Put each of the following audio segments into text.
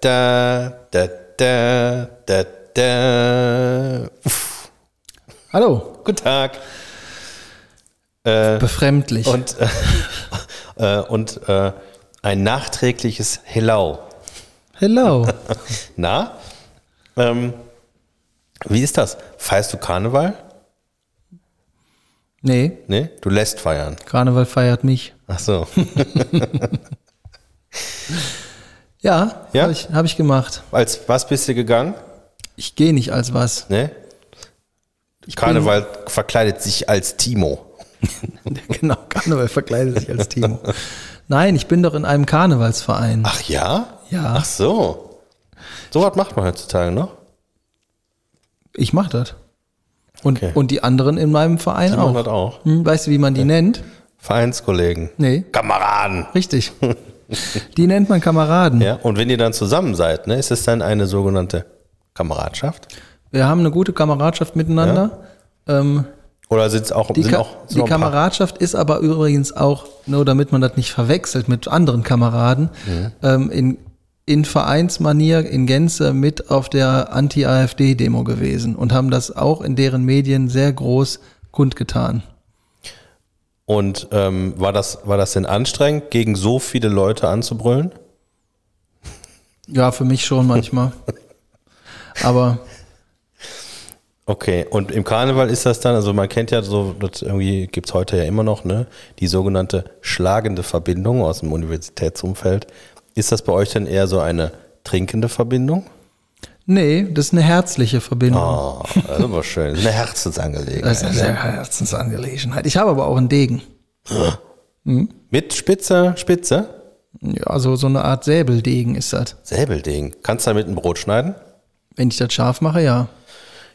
Da, da, da, da, da. Uff. Hallo, Guten Tag. befremdlich. Und, äh, äh, und äh, ein nachträgliches Hello. Hello. Na? Ähm, wie ist das? Feierst du Karneval? Nee, Nee? Du lässt feiern. Karneval feiert mich. Ach so. Ja, Ja? habe ich, hab ich gemacht. Als was bist du gegangen? Ich gehe nicht als was. Ne? Karneval verkleidet sich als Timo. genau, Karneval verkleidet sich als Timo. Nein, ich bin doch in einem Karnevalsverein. Ach ja? Ja. Ach so. So was macht man heutzutage noch? Ich mache das. Und, Okay. und die anderen in meinem Verein Die machen auch. das auch. Hm, weißt du, wie man die nennt? Vereinskollegen. Nee, Kameraden. richtig. die nennt man Kameraden. Ja, und wenn ihr dann zusammen seid, ne, ist es dann eine sogenannte Kameradschaft? Wir haben eine gute Kameradschaft miteinander. Ähm, Oder sind es auch, die sind Ka auch sind die auch Kameradschaft ist aber übrigens auch, nur damit man das nicht verwechselt mit anderen Kameraden, Mhm. ähm, in, in Vereinsmanier in Gänze mit auf der Anti-AfD-Demo gewesen und haben das auch in deren Medien sehr groß kundgetan. Und ähm, war, das, war das denn anstrengend, gegen so viele Leute anzubrüllen? Ja, für mich schon manchmal. aber Okay, und im Karneval ist das dann, also man kennt ja so, das irgendwie gibt's heute ja immer noch, ne, die sogenannte schlagende Verbindung aus dem Universitätsumfeld. Ist das bei euch denn eher so eine trinkende Verbindung? Nee, das ist eine herzliche Verbindung. Oh, das ist aber schön. Das ist eine Herzensangelegenheit. Das ist eine Herzensangelegenheit. Ich habe aber auch einen Degen. Mit Spitze, Spitze? Ja, so, so eine Art Säbeldegen ist das. Säbelding. Kannst du damit ein Brot schneiden? Wenn ich das scharf mache, ja.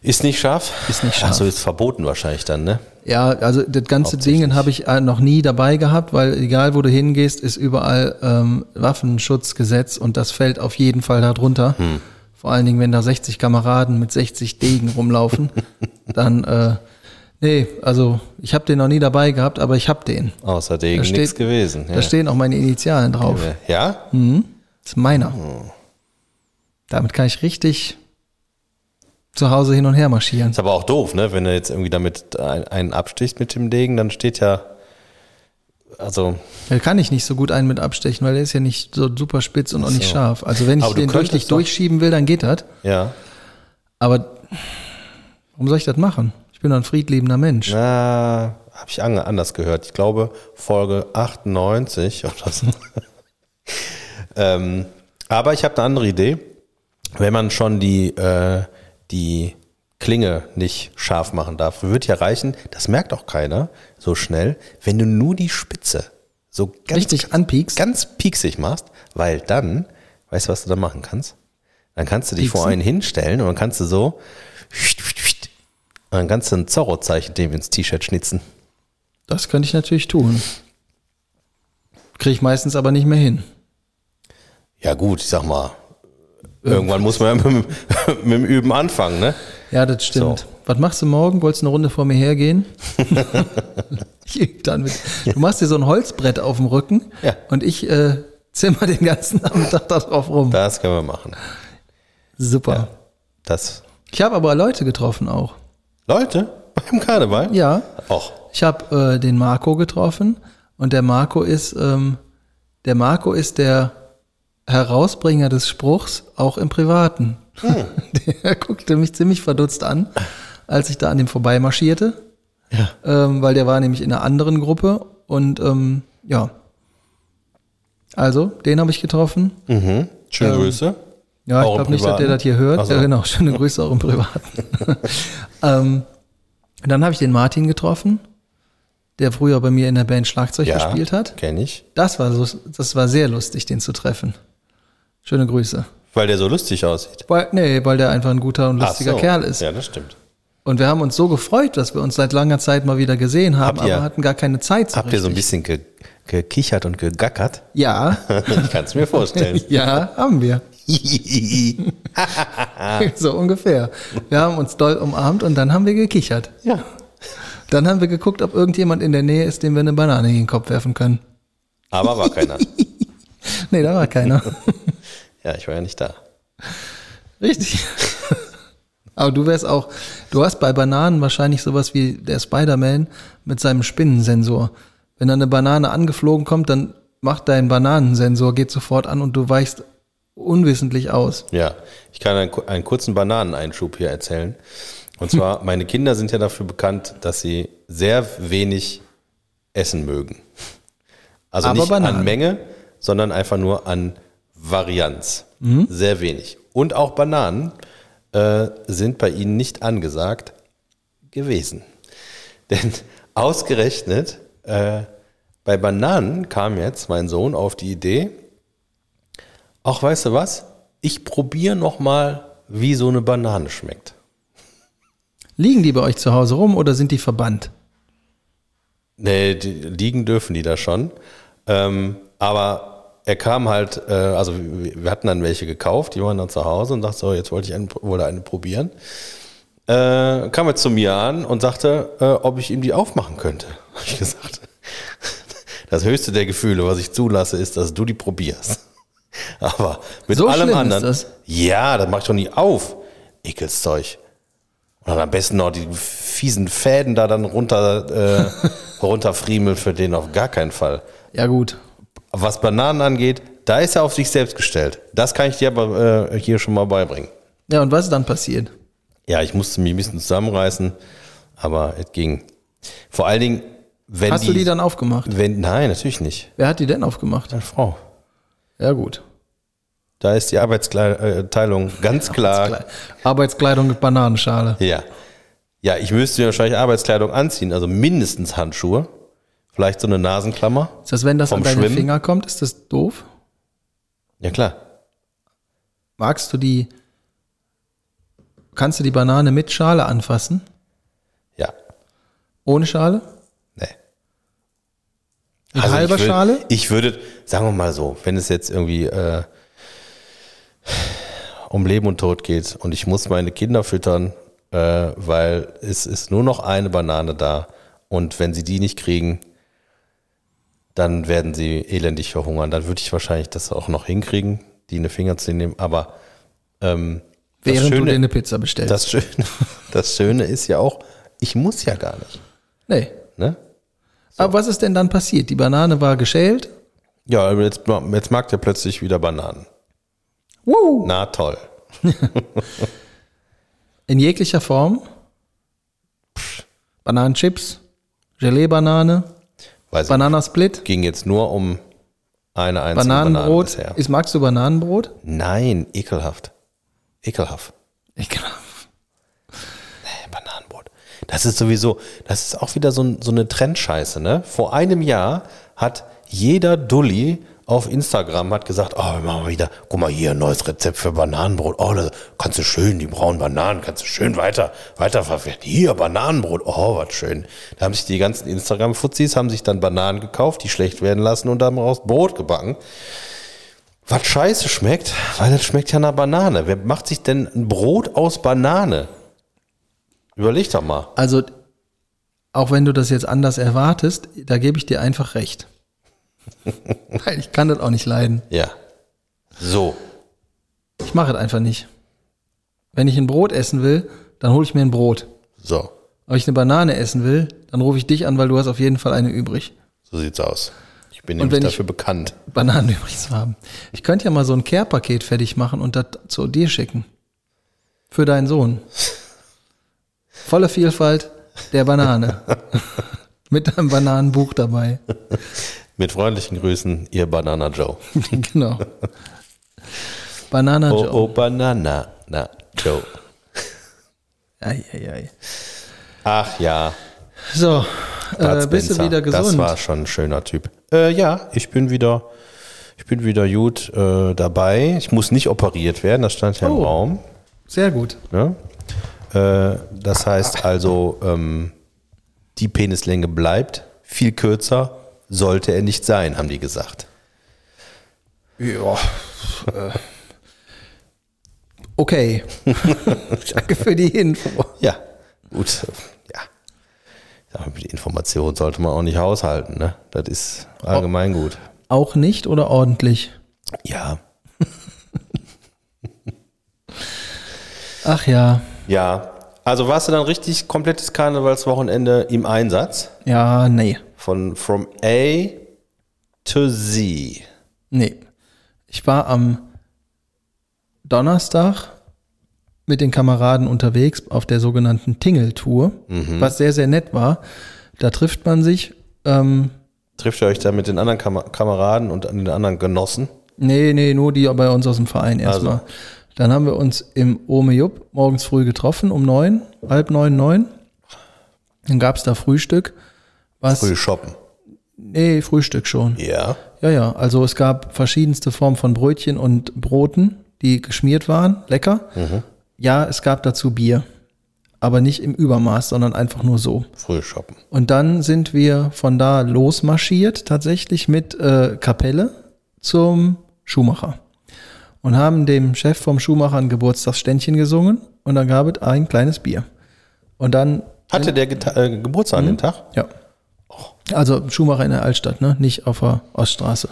Ist nicht scharf? Ist nicht scharf. ist verboten wahrscheinlich dann, ne? Ja, also das ganze Ding habe ich äh, noch nie dabei gehabt, weil egal wo du hingehst, ist überall ähm, Waffenschutzgesetz und das fällt auf jeden Fall darunter. Vor allen Dingen, wenn da 60 Kameraden mit 60 Degen rumlaufen, dann äh, nee, also ich habe den noch nie dabei gehabt, aber ich habe den. Außer Degen nichts gewesen. Da stehen auch meine Initialen drauf. Ja? Das ist meiner. Damit kann ich richtig zu Hause hin und her marschieren. Ist aber auch doof, ne? Wenn du jetzt irgendwie damit ein- einen abstichst mit dem Degen, dann steht ja, also, Da kann ich nicht so gut einen mit abstechen, weil der ist ja nicht so super spitz und auch nicht scharf. Also wenn ich den richtig durchschieben will, dann geht das. ja. Aber warum soll ich das machen? Ich bin doch ein friedliebender Mensch. Na, habe ich an, anders gehört. Ich glaube, Folge 98 oder so. ähm, aber ich habe eine andere Idee. Wenn man schon die, äh, die Klinge nicht scharf machen darf, wird ja reichen, das merkt auch keiner so schnell, wenn du nur die Spitze so ganz, Richtig anpiekst? ganz pieksig machst, weil dann, weißt du, was du da machen kannst? Dann kannst du dich vor Pieksen? einen hinstellen und dann kannst du so und dann kannst du ein Zorro-Zeichen dem ins T-Shirt schnitzen. Das könnte ich natürlich tun. Kriege ich meistens aber nicht mehr hin. Ja gut, ich sag mal, irgendwann muss man ja mit, dem- mit dem Üben anfangen, ne? Ja, das stimmt. So. Was machst du morgen? Wolltest du eine Runde vor mir hergehen? ich übe dann mit. Du machst dir so ein Holzbrett auf dem Rücken Ja. und ich äh, zimmer den ganzen Nachmittag da drauf rum. Das können wir machen. Super. Das Ich habe aber Leute getroffen auch. Leute beim Karneval? Ja. Och, Ich habe äh, den Marco getroffen und der Marco ist ähm, der Marco ist der Herausbringer des Spruchs auch im Privaten. Der guckte mich ziemlich verdutzt an, als ich da an dem vorbeimarschierte, ja. ähm, weil der war nämlich in einer anderen Gruppe und ähm, ja. Also, den habe ich getroffen. Mhm. Schöne Ähm, Grüße. Ja, Auch ich glaube nicht, dass der das hier hört. Ach so. Ja, genau, schöne Grüße auch im Privaten. ähm, dann habe ich den Martin getroffen, der früher bei mir in der Band Schlagzeug Ja, gespielt hat. Kenn ich. Das war, so, das war sehr lustig, den zu treffen. Schöne Grüße. Weil der so lustig aussieht. Weil, nee, weil der einfach ein guter und lustiger so. Kerl ist. Ja, das stimmt. Und wir haben uns so gefreut, dass wir uns seit langer Zeit mal wieder gesehen haben, ihr- aber hatten gar keine Zeit so Habt ihr so ein richtig. bisschen ge gekichert und gegackert? Ja, ich kann es mir vorstellen. ja, haben wir. so ungefähr. Wir haben uns doll umarmt und dann haben wir gekichert. ja. Dann haben wir geguckt, ob irgendjemand in der Nähe ist, dem wir eine Banane in den Kopf werfen können. Aber war keiner. Nee, da war keiner. Ja, ich war ja nicht da. Richtig. Aber du wärst auch, du hast bei Bananen wahrscheinlich sowas wie der Spider-Man mit seinem Spinnensensor. Wenn da eine Banane angeflogen kommt, dann macht dein Bananensensor, geht sofort an und du weichst unwissentlich aus. Ja, ich kann einen, einen kurzen Bananeneinschub hier erzählen. Und zwar, meine Kinder sind ja dafür bekannt, dass sie sehr wenig essen mögen. Also Aber nicht Bananen. an Menge, sondern einfach nur an Varianz. Sehr wenig. Und auch Bananen äh, sind bei ihnen nicht angesagt gewesen. Denn ausgerechnet äh, bei Bananen kam jetzt mein Sohn auf die Idee, auch weißt du was? Ich probiere noch mal, wie so eine Banane schmeckt. Liegen die bei euch zu Hause rum oder sind die verbannt? Nee, die, liegen dürfen die da schon. Ähm, aber er kam halt, äh, also wir hatten dann welche gekauft, die waren dann zu Hause und dachte so, jetzt wollte ich eine, wollte eine probieren. Äh, kam er zu mir an und sagte, äh, ob ich ihm die aufmachen könnte. Hab ich gesagt, das höchste der Gefühle, was ich zulasse, ist, dass du die probierst. Aber mit So allem schlimm ist anderen. das? Ja, das mach ich doch nie auf. Ekelszeug. Und dann am besten noch die fiesen Fäden da dann runter, äh, runterfriemeln für den auf gar keinen Fall. Ja gut. Was Bananen angeht, da ist er auf sich selbst gestellt. Das kann ich dir aber äh, hier schon mal beibringen. Ja, und was ist dann passiert? Ja, ich musste mich ein bisschen zusammenreißen, aber es ging. Vor allen Dingen, wenn Hast die, du die dann aufgemacht? Wenn, nein, natürlich nicht. Wer hat die denn aufgemacht? Eine Frau. Ja gut. Da ist die Arbeitsteilung ganz klar. Kle- Arbeitskleidung mit Bananenschale. Ja. Ja, ich müsste wahrscheinlich Arbeitskleidung anziehen, also mindestens Handschuhe. Vielleicht so eine Nasenklammer. Ist das, wenn das an deine Schwimmen? Finger kommt, ist das doof? Ja, klar. Magst du die, kannst du die Banane mit Schale anfassen? Ja. Ohne Schale? Nee. Mit Also halber ich würd, Schale? Ich würde, sagen wir mal so, wenn es jetzt irgendwie äh, um Leben und Tod geht und ich muss meine Kinder füttern, äh, weil es ist nur noch eine Banane da und wenn sie die nicht kriegen, dann werden sie elendig verhungern. Dann würde ich wahrscheinlich das auch noch hinkriegen, die in die Finger zu nehmen. Aber ähm, Während du dir Schöne, eine Pizza bestellst. das, Schöne, das Schöne ist ja auch, ich muss ja gar nicht. nee. Ne? Aber was ist denn dann passiert? Die Banane war geschält. Ja, aber jetzt, jetzt mag der plötzlich wieder Bananen. Woo! Na toll. In jeglicher Form. Bananenchips, Gelee-Banane, Weiß Bananasplit, ging jetzt nur um eine einzige Banane Bananenbrot. bisher. Ist, magst du Bananenbrot? Nein, ekelhaft. Ekelhaft. Glaube. Nee, Bananenbrot. Das ist sowieso, das ist auch wieder so, so eine Trendscheiße, ne? Vor einem Jahr hat jeder Dulli auf Instagram hat gesagt, oh, wir machen wieder, guck mal hier, ein neues Rezept für Bananenbrot. Oh, da kannst du schön, die braunen Bananen, kannst du schön weiter, weiterverwerten. Hier, Bananenbrot, oh, was schön. Da haben sich die ganzen Instagram-Fuzis, haben sich dann Bananen gekauft, die schlecht werden lassen und dann raus Brot gebacken. Was scheiße schmeckt, weil das schmeckt ja nach Banane. Wer macht sich denn ein Brot aus Banane? Überleg doch mal. Also, auch wenn du das jetzt anders erwartest, da gebe ich dir einfach recht. Weil ich kann das auch nicht leiden. Ja. So. Ich mache es einfach nicht. Wenn ich ein Brot essen will, dann hole ich mir ein Brot. So. Wenn ich eine Banane essen will, dann rufe ich dich an, weil du hast auf jeden Fall eine übrig. So sieht's aus. Ich bin Und nämlich dafür bekannt. Bananen übrig zu haben. Ich könnte ja mal so ein Care-Paket fertig machen und das zu dir schicken. Für deinen Sohn. Volle Vielfalt der Banane. Mit einem Bananenbuch dabei. Mit freundlichen Grüßen, ihr Banana Joe. genau. Banana Oh, Joe. oh, Banana. Na, Joe. Ei, ei, ei. Ach ja. So, äh, bist du wieder gesund? Das war schon ein schöner Typ. Äh, ja, ich bin wieder, ich bin wieder gut äh, dabei. Ich muss nicht operiert werden, das stand ja im Oh. Raum. Sehr gut. Ne? Äh, das heißt also, ähm, die Penislänge bleibt viel kürzer, sollte er nicht sein, haben die gesagt. Ja. Okay. Danke für die Info. Ja, gut. Ja. ja. Die Information sollte man auch nicht haushalten, ne? Das ist allgemein gut. Auch nicht oder ordentlich? Ja. Ach ja. Ja. Also warst du dann richtig komplettes Karnevalswochenende im Einsatz? Ja, nee. Von from A to Z. Nee. Ich war am Donnerstag mit den Kameraden unterwegs auf der sogenannten Tingle-Tour, was sehr, sehr nett war. Da trifft man sich. Ähm, Trifft ihr euch da mit den anderen Kam Kameraden und den anderen Genossen? nee, nee, nur die bei uns aus dem Verein erstmal. Dann haben wir uns im Ome Jupp morgens früh getroffen, um neun, halb neun, neun. Dann gab's da Frühstück. Was? Früh shoppen. Nee, Frühstück schon. Ja. Ja, ja. Also es gab verschiedenste Formen von Brötchen und Broten, die geschmiert waren. Lecker. Ja, es gab dazu Bier. Aber nicht im Übermaß, sondern einfach nur so. Früh shoppen. Und dann sind wir von da losmarschiert, tatsächlich mit äh, Kapelle zum Schuhmacher. Und haben dem Chef vom Schuhmacher ein Geburtstagsständchen gesungen und dann gab es ein kleines Bier. Und dann, Hatte der Geta äh, Geburtstag an dem Tag? ja. Also Schuhmacher in der Altstadt, ne? nicht auf der Oststraße.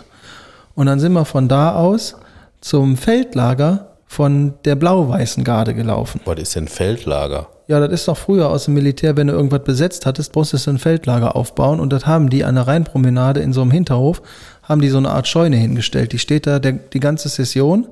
Und dann sind wir von da aus zum Feldlager von der blau-weißen Garde gelaufen. Was ist denn Feldlager? Ja, das ist doch früher aus dem Militär, wenn du irgendwas besetzt hattest, musstest du ein Feldlager aufbauen und das haben die an der Rheinpromenade in so einem Hinterhof, haben die so eine Art Scheune hingestellt. Die steht da der, die ganze Session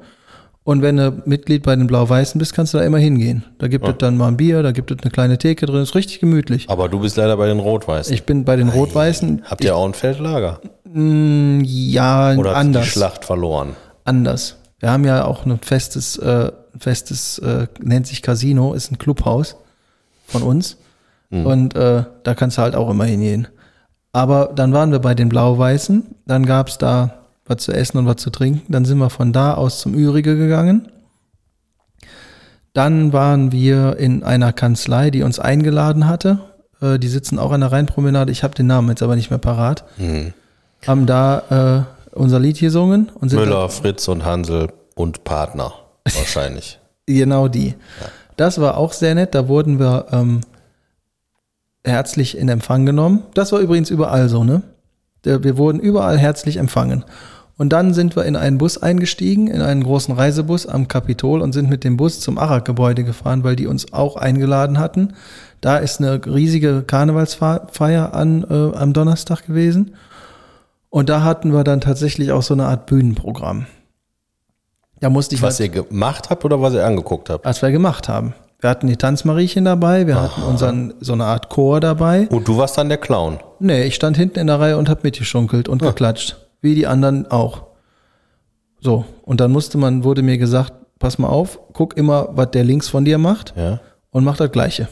und wenn du Mitglied bei den Blau-Weißen bist, kannst du da immer hingehen. Da gibt es dann mal ein Bier, da gibt es eine kleine Theke drin, ist richtig gemütlich. Aber du bist leider bei den Rot-Weißen. Ich bin bei den Rot-Weißen, Habt ihr auch ein Feldlager? ja, Oder anders. die Schlacht verloren? anders. Wir haben ja auch ein festes, äh, festes äh, nennt sich Casino, ist ein Clubhaus von uns. Und äh, da kannst du halt auch immer hingehen. Aber dann waren wir bei den Blau-Weißen, dann gab's da was zu essen und was zu trinken. Dann sind wir von da aus zum Ürige gegangen. Dann waren wir in einer Kanzlei, die uns eingeladen hatte. Äh, die sitzen auch an der Rheinpromenade. Ich habe den Namen jetzt aber nicht mehr parat. Haben da äh, unser Lied gesungen und sind Müller, Fritz und Hansel und Partner. Wahrscheinlich. Genau die. Das war auch sehr nett. Da wurden wir ähm, herzlich in Empfang genommen. Das war übrigens überall so, ne? Wir wurden überall herzlich empfangen. Und dann sind wir in einen Bus eingestiegen, in einen großen Reisebus am Kapitol und sind mit dem Bus zum Arak-Gebäude gefahren, weil die uns auch eingeladen hatten. Da ist eine riesige Karnevalsfeier an, äh, am Donnerstag gewesen. Und da hatten wir dann tatsächlich auch so eine Art Bühnenprogramm. Da musste ich Was halt- ihr gemacht habt oder was ihr angeguckt habt? was wir gemacht haben. Wir hatten die Tanzmariechen dabei, wir hatten unseren so eine Art Chor dabei. Und du warst dann der Clown. Nee, ich stand hinten in der Reihe und hab mitgeschunkelt und geklatscht, wie die anderen auch. So, und dann musste man wurde mir gesagt, pass mal auf, guck immer, was der links von dir macht Ja. und mach das gleiche.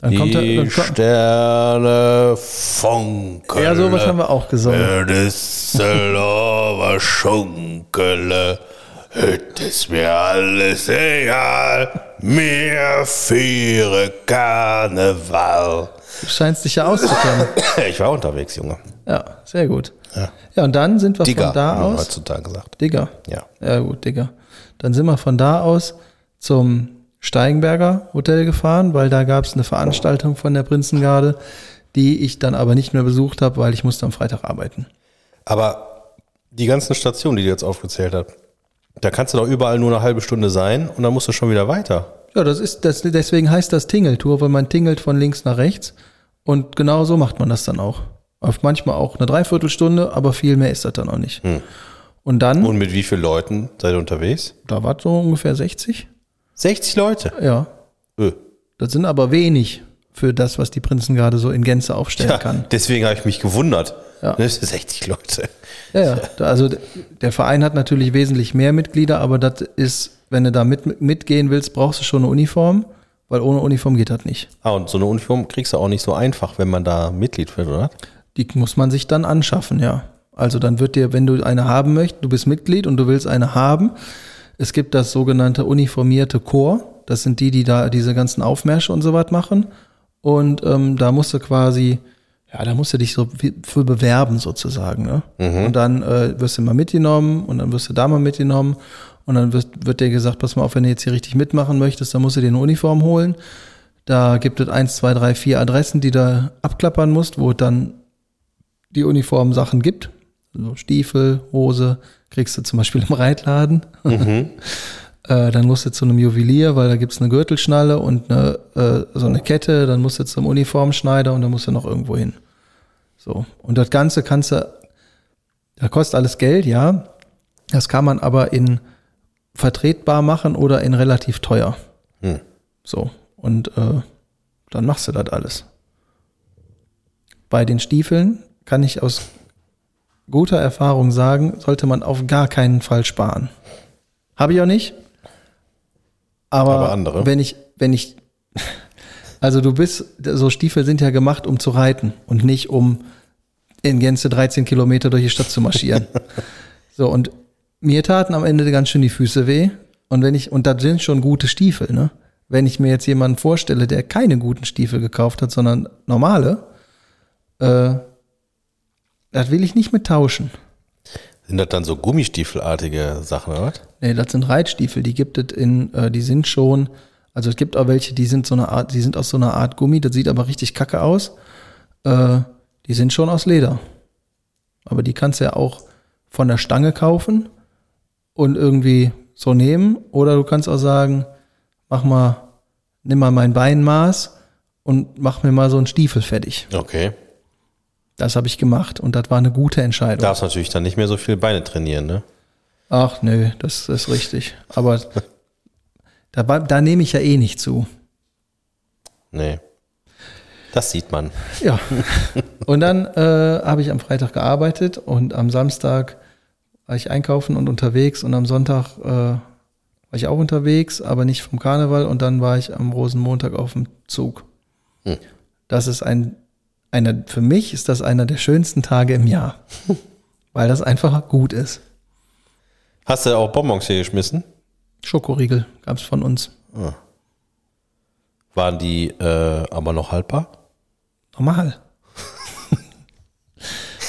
Dann kommt er Die dann Sterne funkeln. Ja, sowas haben wir auch gesungen. Düsseldorfer Schunkele. Heute ist mir alles egal. Mir für Karneval. Du scheinst dich ja auszukennen. Ich war unterwegs, Junge. ja, sehr gut. Ja. und dann sind wir Digga, von da aus. heutzutage sagt. Digger. Ja. Ja, gut, Digga. Dann sind wir von da aus zum Steigenberger Hotel gefahren, weil da gab es eine Veranstaltung von der Prinzengarde, die ich dann aber nicht mehr besucht habe, weil ich musste am Freitag arbeiten. Aber die ganzen Stationen, die du jetzt aufgezählt hast, da kannst du doch überall nur eine halbe Stunde sein und dann musst du schon wieder weiter. Ja, das ist, das, deswegen heißt das Tingeltour, weil man tingelt von links nach rechts. Und genau so macht man das dann auch. Auf manchmal auch eine Dreiviertelstunde, aber viel mehr ist das dann auch nicht. Und dann, Und mit wie vielen Leuten seid ihr unterwegs? da war so ungefähr 60. 60 Leute. Ja, Öh. das sind aber wenig für das, was die Prinzengarde so in Gänze aufstellen Ja, kann. deswegen habe ich mich gewundert. Ja. Das sind 60 Leute. Ja, ja. Also der Verein hat natürlich wesentlich mehr Mitglieder, aber das ist, wenn du da mit, mitgehen willst, brauchst du schon eine Uniform, weil ohne Uniform geht das nicht. Ah, und so eine Uniform kriegst du auch nicht so einfach, wenn man da Mitglied wird, oder? Die muss man sich dann anschaffen, ja. Also dann wird dir, wenn du eine haben möchtest, du bist Mitglied und du willst eine haben, es gibt das sogenannte uniformierte Chor. Das sind die, die da diese ganzen Aufmärsche und so was machen. Und ähm, da musst du quasi, ja, da musst du dich so für bewerben sozusagen. Ne? Und dann äh, wirst du mal mitgenommen und dann wirst du da mal mitgenommen. Und dann wird, wird dir gesagt, pass mal auf, wenn du jetzt hier richtig mitmachen möchtest, dann musst du dir eine Uniform holen. Da gibt es eins, zwei, drei, vier Adressen, die du abklappern musst, wo dann die Uniformsachen gibt. So Stiefel, Hose, kriegst du zum Beispiel im Reitladen. Äh, dann musst du zu einem Juwelier, weil da gibt's eine Gürtelschnalle und eine, äh, so eine Kette. Dann musst du zum Uniformschneider und dann musst du noch irgendwo hin. So. Und das Ganze kannst du, da kostet alles Geld, ja. Das kann man aber in vertretbar machen oder in relativ teuer. Hm. So. Und äh, dann machst du das alles. Bei den Stiefeln kann ich aus guter Erfahrung sagen, sollte man auf gar keinen Fall sparen. Habe ich auch nicht. Aber, Aber andere. wenn ich, wenn ich, also du bist, so Stiefel sind ja gemacht, um zu reiten und nicht um in Gänze 13 Kilometer durch die Stadt zu marschieren. so, und mir taten am Ende ganz schön die Füße weh. Und wenn ich, und das sind schon gute Stiefel, ne? Wenn ich mir jetzt jemanden vorstelle, der keine guten Stiefel gekauft hat, sondern normale, äh, das will ich nicht mit tauschen. Sind das dann so Gummistiefelartige Sachen, oder was? Nee, das sind Reitstiefel, die gibt es in, äh, die sind schon, also es gibt auch welche, die sind so eine Art, die sind aus so einer Art Gummi, das sieht aber richtig kacke aus. Äh, die sind schon aus Leder. Aber die kannst du ja auch von der Stange kaufen und irgendwie so nehmen. Oder du kannst auch sagen, mach mal, nimm mal mein Beinmaß und mach mir mal so einen Stiefel fertig. Okay. Das habe ich gemacht und das war eine gute Entscheidung. Darfst natürlich dann nicht mehr so viel Beine trainieren, ne? Ach nö, das ist richtig. Aber da, da nehme ich ja eh nicht zu. Nee. Das sieht man. Ja. Und dann äh, habe ich am Freitag gearbeitet und am Samstag war ich einkaufen und unterwegs und am Sonntag äh, war ich auch unterwegs, aber nicht vom Karneval und dann war ich am Rosenmontag auf dem Zug. Hm. Das ist ein, einer, für mich ist das einer der schönsten Tage im Jahr, weil das einfach gut ist. Hast du auch Bonbons hier geschmissen? Schokoriegel gab es von uns. Waren die äh, aber noch haltbar? Normal.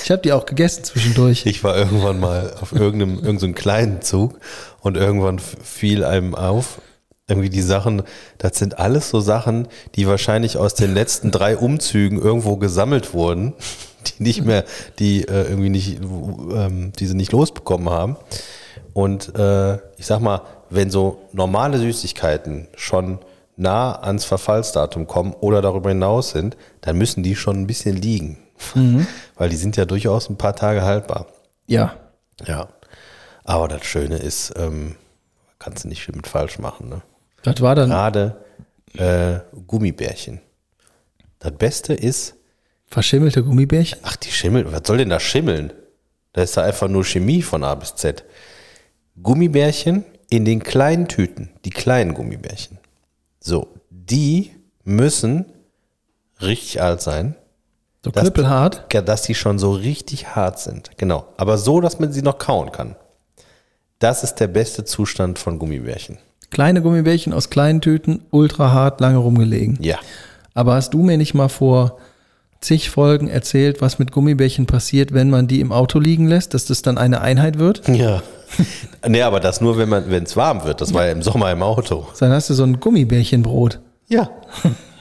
ich habe die auch gegessen zwischendurch. Ich war irgendwann mal auf irgendeinem irgendeinem kleinen Zug und irgendwann fiel einem auf, irgendwie die Sachen, das sind alles so Sachen, die wahrscheinlich aus den letzten drei Umzügen irgendwo gesammelt wurden, die nicht mehr, die äh, irgendwie nicht, ähm, die sie nicht losbekommen haben. Und äh, ich sag mal, wenn so normale Süßigkeiten schon nah ans Verfallsdatum kommen oder darüber hinaus sind, dann müssen die schon ein bisschen liegen. Weil die sind ja durchaus ein paar Tage haltbar. Ja. Ja. Aber das Schöne ist, ähm, kannst du nicht viel mit falsch machen. Ne? Das war dann Gerade äh, Gummibärchen. Das Beste ist, verschimmelte Gummibärchen. ach, die Schimmel, was soll denn da schimmeln? Da ist da einfach nur Chemie von A bis Z. Gummibärchen in den kleinen Tüten, die kleinen Gummibärchen. So, die müssen richtig alt sein, So Das- knüppelhart. ja, dass die schon so richtig hart sind. Genau. Aber so, dass man sie noch kauen kann. Das ist der beste Zustand von Gummibärchen. Kleine Gummibärchen aus kleinen Tüten, ultra hart, lange rumgelegen. Ja. Aber hast du mir nicht mal vor zig Folgen erzählt, was mit Gummibärchen passiert, wenn man die im Auto liegen lässt, dass das dann eine Einheit wird? Ja. nee, aber das nur, wenn man, wenn es warm wird. Das war ja im Sommer im Auto. Dann hast du so ein Gummibärchenbrot. Ja.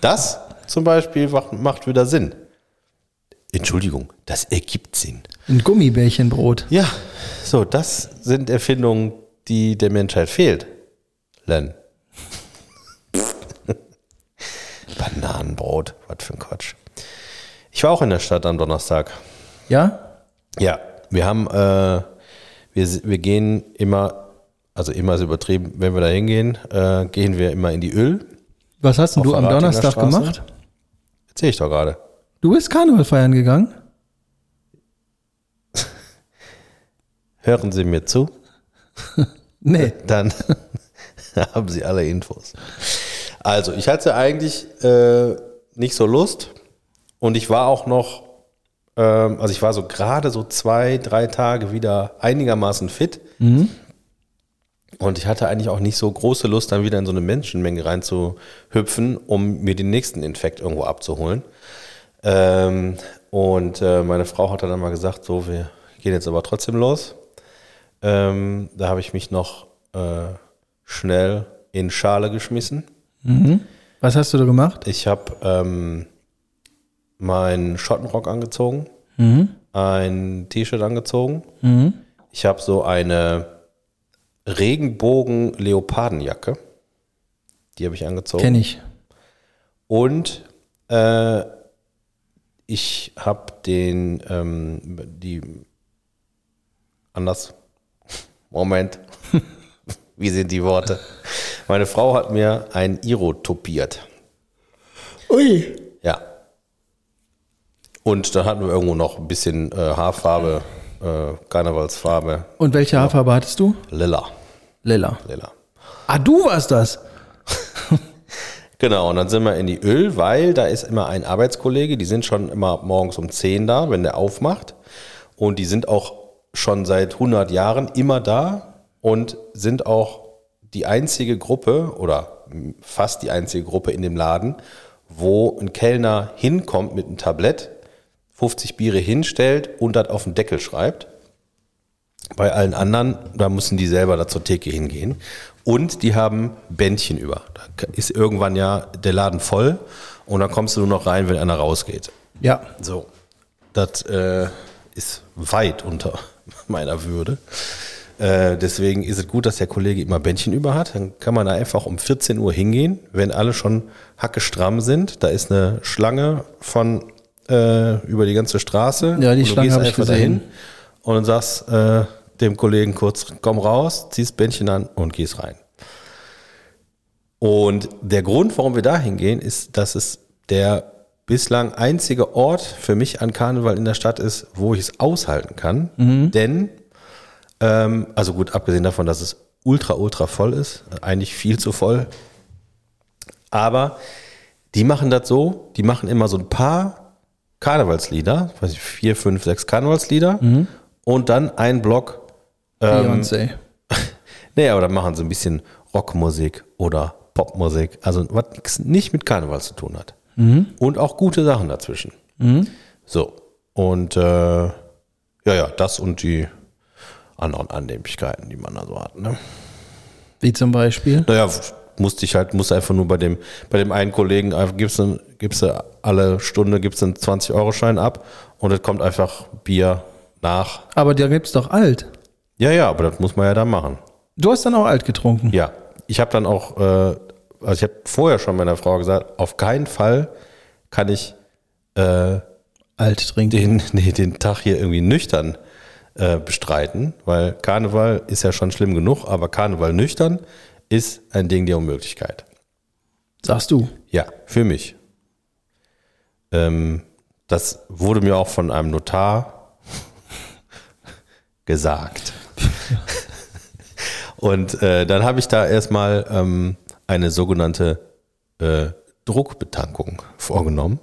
Das zum Beispiel macht, macht wieder Sinn. Entschuldigung, das ergibt Sinn. Ein Gummibärchenbrot. Ja, so, das sind Erfindungen, die der Menschheit fehlt. Len. Bananenbrot, was für ein Quatsch. Ich war auch in der Stadt am Donnerstag. Ja? Ja, wir haben, äh, wir, wir gehen immer, also immer ist übertrieben, wenn wir da hingehen, äh, gehen wir immer in die Öl. Was hast denn du am Donnerstag gemacht? Erzähl ich doch gerade. Du bist Karneval feiern gegangen? Hören Sie mir zu, Nee. dann haben Sie alle Infos. Also, ich hatte eigentlich äh, nicht so Lust und ich war auch noch, ähm, also ich war so gerade so zwei, drei Tage wieder einigermaßen fit. Und ich hatte eigentlich auch nicht so große Lust, dann wieder in so eine Menschenmenge reinzuhüpfen, um mir den nächsten Infekt irgendwo abzuholen. Ähm, und äh, meine Frau hat dann mal gesagt, so, wir gehen jetzt aber trotzdem los. Ähm, da habe ich mich noch äh, schnell in Schale geschmissen. Was hast du da gemacht? Ich habe ähm, meinen Schottenrock angezogen, ein T-Shirt angezogen. Ich habe so eine Regenbogen-Leopardenjacke. Die habe ich angezogen. Kenn ich. Und äh, ich habe den, ähm, die, anders, Moment, wie sind die Worte? Meine Frau hat mir ein Iro topiert. Ui. Ja. Und dann hatten wir irgendwo noch ein bisschen äh, Haarfarbe, äh, Karnevalsfarbe, Und welche Haarfarbe hattest du? lila. Lila. lila. Ah, du warst das. Genau, und dann sind wir in die Öl, weil da ist immer ein Arbeitskollege, die sind schon immer morgens um 10 da, wenn der aufmacht. Und die sind auch schon seit 100 Jahren immer da und sind auch die einzige Gruppe oder fast die einzige Gruppe in dem Laden, wo ein Kellner hinkommt mit einem Tablett, 50 Biere hinstellt und das auf den Deckel schreibt. Bei allen anderen, da müssen die selber da zur Theke hingehen. Und die haben Bändchen über. Da ist irgendwann ja der Laden voll und dann kommst du nur noch rein, wenn einer rausgeht. Ja. So, das äh, ist weit unter meiner Würde. Äh, deswegen ist es gut, dass der Kollege immer Bändchen über hat. Dann kann man da einfach um 14 Uhr hingehen, wenn alle schon hackestramm sind. Da ist eine Schlange von äh, über die ganze Straße. Ja, die Und du Schlange gehst hab ich einfach gesehen. und dann sagst äh, dem Kollegen kurz, komm raus, ziehst Bändchen an und gehst rein. Und der Grund, warum wir da hingehen, ist, dass es der bislang einzige Ort für mich an Karneval in der Stadt ist, wo ich es aushalten kann. Denn, ähm, also gut, abgesehen davon, dass es ultra, ultra voll ist, eigentlich viel zu voll. Aber die machen das so, die machen immer so ein paar Karnevalslieder, weiß ich, vier, fünf, sechs Karnevalslieder und dann ein Block Beyoncé. Nee, aber dann machen sie ein bisschen Rockmusik oder Popmusik. Also was nicht mit Karneval zu tun hat. Und auch gute Sachen dazwischen. So. Und äh, ja, ja, das und die anderen Annehmlichkeiten, die man da so hat. Ne? Wie zum Beispiel. Naja, musste ich halt, musste einfach nur bei dem, bei dem einen Kollegen, gibst du, gibst du alle Stunde gibst einen 20-Euro-Schein ab und es kommt einfach Bier nach. Aber da gibt's doch alt. Ja, ja, aber das muss man ja dann machen. Du hast dann auch alt getrunken. Ja, ich habe dann auch, äh, also ich habe vorher schon meiner Frau gesagt, auf keinen Fall kann ich äh, Alt trinken. den, nee, den Tag hier irgendwie nüchtern äh, bestreiten, weil Karneval ist ja schon schlimm genug, aber Karneval nüchtern ist ein Ding der Unmöglichkeit. Sagst du. Ja, für mich. Ähm, das wurde mir auch von einem Notar gesagt. Und äh, dann habe ich da erstmal ähm, eine sogenannte äh, Druckbetankung vorgenommen.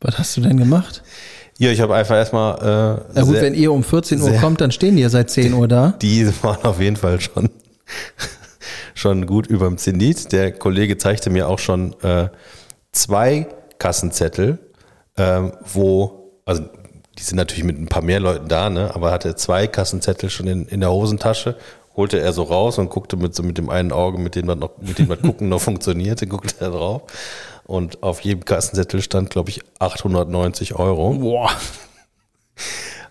Was hast du denn gemacht? Ja, ich habe einfach erstmal. Äh, Ja gut, sehr- wenn ihr um 14 Uhr sehr- kommt, dann stehen die ja seit 10 Uhr da. Die waren auf jeden Fall schon, schon gut überm Zenit. Der Kollege zeigte mir auch schon äh, zwei Kassenzettel, ähm, wo, also die sind natürlich mit ein paar mehr Leuten da, ne, aber er hatte zwei Kassenzettel schon in, in der Hosentasche, holte er so raus und guckte mit so mit dem einen Auge, mit dem man noch, mit dem man gucken noch funktionierte, guckte er drauf. Und auf jedem Kassenzettel stand, glaube ich, 890 Euro. Boah.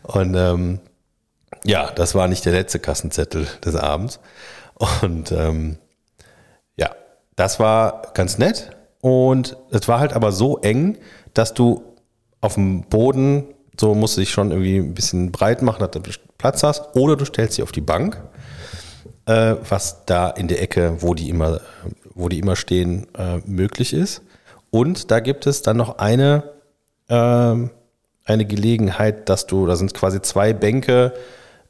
Und ähm, ja, das war nicht der letzte Kassenzettel des Abends. Und ähm, ja, das war ganz nett. Und es war halt aber so eng, dass du auf dem Boden, so musst du dich schon irgendwie ein bisschen breit machen, dass du Platz hast. Oder du stellst sie auf die Bank, äh, was da in der Ecke, wo die immer, wo die immer stehen, äh, möglich ist. Und da gibt es dann noch eine, ähm, eine Gelegenheit, dass du, da sind quasi zwei Bänke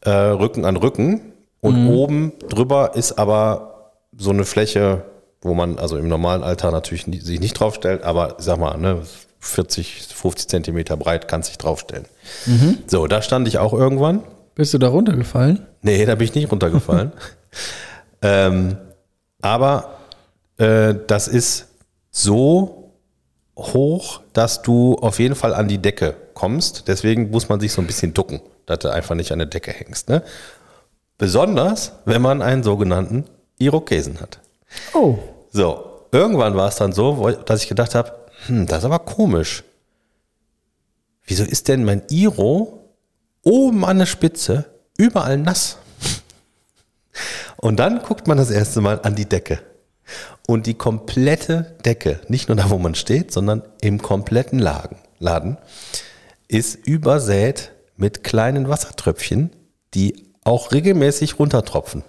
äh, Rücken an Rücken und oben drüber ist aber so eine Fläche, wo man also im normalen Alter natürlich nie, sich nicht draufstellt, aber sag mal, ne, 40, 50 Zentimeter breit kannst dich draufstellen. So, da stand ich auch irgendwann. Bist du da runtergefallen? Nee, da bin ich nicht runtergefallen. ähm, aber äh, das ist so hoch, dass du auf jeden Fall an die Decke kommst. Deswegen muss man sich so ein bisschen ducken, dass du einfach nicht an der Decke hängst. Ne? Besonders, wenn man einen sogenannten Irokesen hat. Oh. So, irgendwann war es dann so, dass ich gedacht habe, hm, das ist aber komisch. Wieso ist denn mein Iro oben an der Spitze überall nass? Und dann guckt man das erste Mal an die Decke. Und die komplette Decke, nicht nur da, wo man steht, sondern im kompletten Laden, Laden ist übersät mit kleinen Wassertröpfchen, die auch regelmäßig runtertropfen.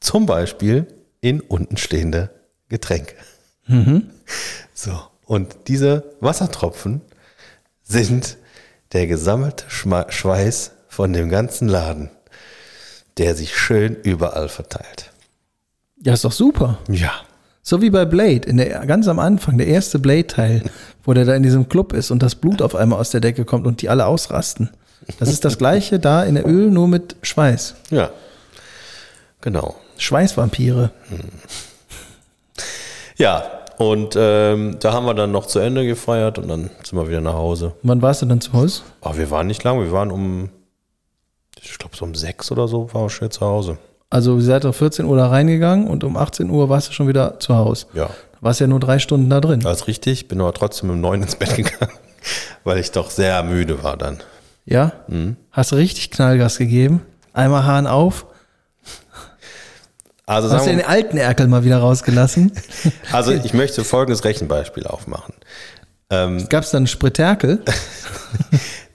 Zum Beispiel in unten stehende Getränke. So, und diese Wassertropfen sind der gesammelte Schma Schweiß von dem ganzen Laden, der sich schön überall verteilt. Ja, ist doch super. Ja. So wie bei Blade, in der, ganz am Anfang, der erste Blade-Teil, wo der da in diesem Club ist und das Blut auf einmal aus der Decke kommt und die alle ausrasten. Das ist das gleiche da in der Öl, nur mit Schweiß. Ja. Genau. Schweißvampire. Ja, und ähm, da haben wir dann noch zu Ende gefeiert und dann sind wir wieder nach Hause. Wann warst du dann zu Hause? Aber wir waren nicht lang, wir waren um, ich glaube so um sechs oder so, waren wir schon zu Hause. Also ihr seid um 14 Uhr da reingegangen und um 18 Uhr warst du schon wieder zu Hause. Ja, Da warst ja nur drei Stunden da drin. alles richtig, bin aber trotzdem um neun ins Bett gegangen, weil ich doch sehr müde war dann. Ja? Mhm. Hast du richtig Knallgas gegeben? Einmal Hahn auf. Also, Hast du den alten Erkel mal wieder rausgelassen? also ich möchte folgendes Rechenbeispiel aufmachen. Ähm, Gab es dann einen Spritterkel?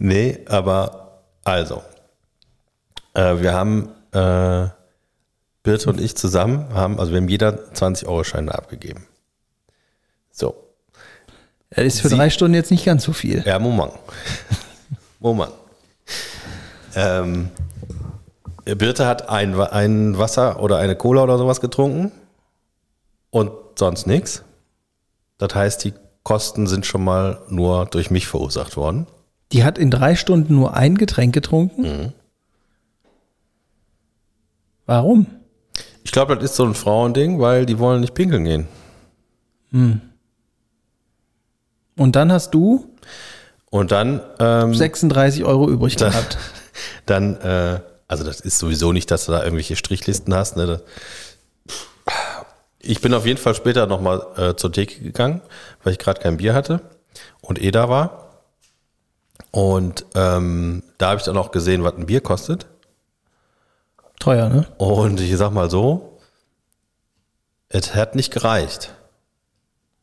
Nee, aber also, äh, wir haben, äh, Birte und ich zusammen haben, also wir haben jeder 20-Euro-Scheine abgegeben. So, Das ist für Sie- drei Stunden jetzt nicht ganz so viel. ja, Moment. Moment. Ähm, Birte hat ein, ein Wasser oder eine Cola oder sowas getrunken und sonst nichts. Das heißt, die Kosten sind schon mal nur durch mich verursacht worden. Die hat in drei Stunden nur ein Getränk getrunken. Mhm. Warum? Ich glaube, das ist so ein Frauending, weil die wollen nicht pinkeln gehen. Und dann hast du Und dann, ähm, 36 Euro übrig dann, gehabt. dann äh, also das ist sowieso nicht, dass du da irgendwelche Strichlisten hast. Ne? Ich bin auf jeden Fall später nochmal äh, zur Theke gegangen, weil ich gerade kein Bier hatte und eh da war. Und ähm, da habe ich dann auch gesehen, was ein Bier kostet. Teuer, ne? Und ich sag mal so, es hat nicht gereicht,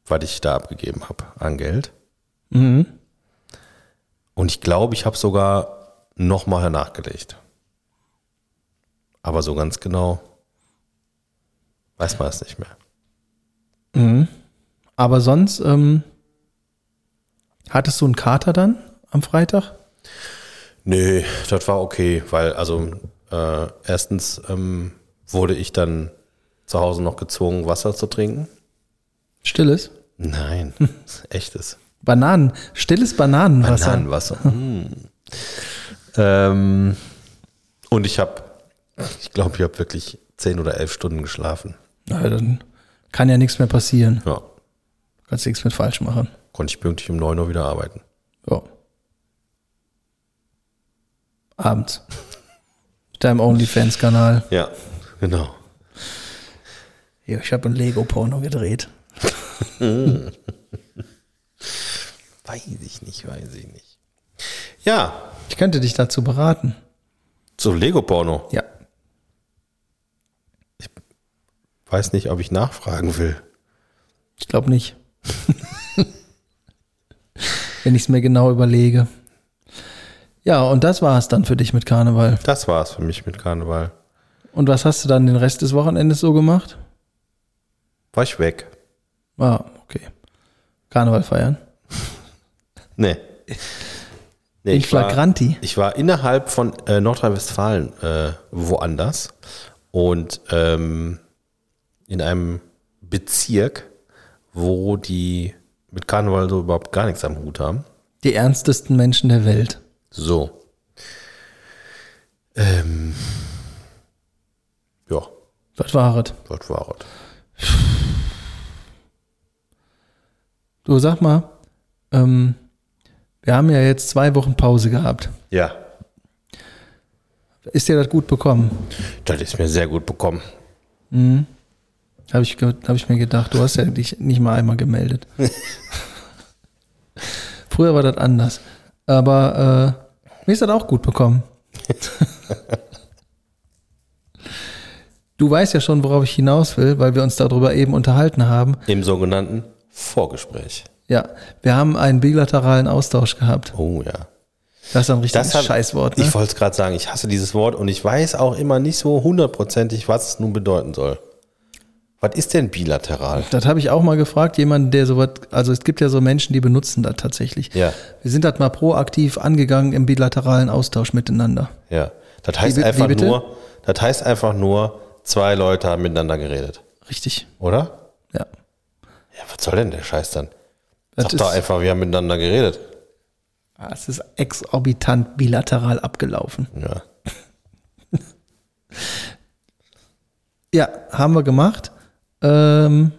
was ich da abgegeben habe an Geld. Mhm. Und ich glaube, ich habe sogar nochmal nachgelegt. Aber so ganz genau weiß man es nicht mehr. Aber sonst, ähm, hattest du einen Kater dann am Freitag? Nee, das war okay, weil also äh, erstens ähm, wurde ich dann zu Hause noch gezwungen, Wasser zu trinken. Stilles? Nein, echtes. Bananen, stilles Bananenwasser. Bananenwasser. Mm. ähm, und ich habe, ich glaube, ich habe wirklich zehn oder elf Stunden geschlafen. Na, dann kann ja nichts mehr passieren. Ja, Kannst nichts mit falsch machen. konnte ich pünktlich um 9 Uhr wieder arbeiten. Ja. Abends. Deinem OnlyFans-Kanal. Ja, genau. Ja, ich habe ein Lego-Porno gedreht. Weiß ich nicht, weiß ich nicht. Ja, Ich könnte dich dazu beraten. so Lego-Porno. Ja. Weiß nicht, ob ich nachfragen will. Ich glaube nicht. Wenn ich es mir genau überlege. Ja, und das war es dann für dich mit Karneval. Das war's für mich mit Karneval. Und was hast du dann den Rest des Wochenendes so gemacht? War ich weg? Ah, okay. Karneval feiern. Nee. nee In ich war- Flagranti. Ich war innerhalb von äh, Nordrhein-Westfalen äh, woanders und ähm, in einem Bezirk, wo die mit Karneval so überhaupt gar nichts am Hut haben. Die ernstesten Menschen der Welt. So. Ähm, ja, Was war es? was war es? Du sag mal, ähm, wir haben ja jetzt zwei Wochen Pause gehabt. Ja, Ist dir das gut bekommen? das ist mir sehr gut bekommen. Habe ich, hab ich mir gedacht, du hast ja dich nicht mal einmal gemeldet. Früher war das anders. Aber äh, mir ist das auch gut bekommen. Du weißt ja schon, worauf ich hinaus will, weil wir uns darüber eben unterhalten haben. Im sogenannten Vorgespräch. Ja, wir haben einen bilateralen Austausch gehabt. Oh ja. Das ist ein richtiges hab- Scheißwort. Ne? Ich wollte es gerade sagen, ich hasse dieses Wort und ich weiß auch immer nicht so hundertprozentig, was es nun bedeuten soll. Was ist denn bilateral? Das habe ich auch mal gefragt, jemand, der sowas, also es gibt ja so Menschen, die benutzen das tatsächlich. Ja. Wir sind das mal proaktiv angegangen im bilateralen Austausch miteinander. Ja. Das heißt Wie einfach wie nur, das heißt einfach nur, zwei Leute haben miteinander geredet. Richtig. Oder? Ja. Ja, was soll denn der Scheiß dann? Das Sag doch einfach, wir haben miteinander geredet. Ah, Es ist exorbitant bilateral abgelaufen. Ja. Ja, haben wir gemacht. Ähm.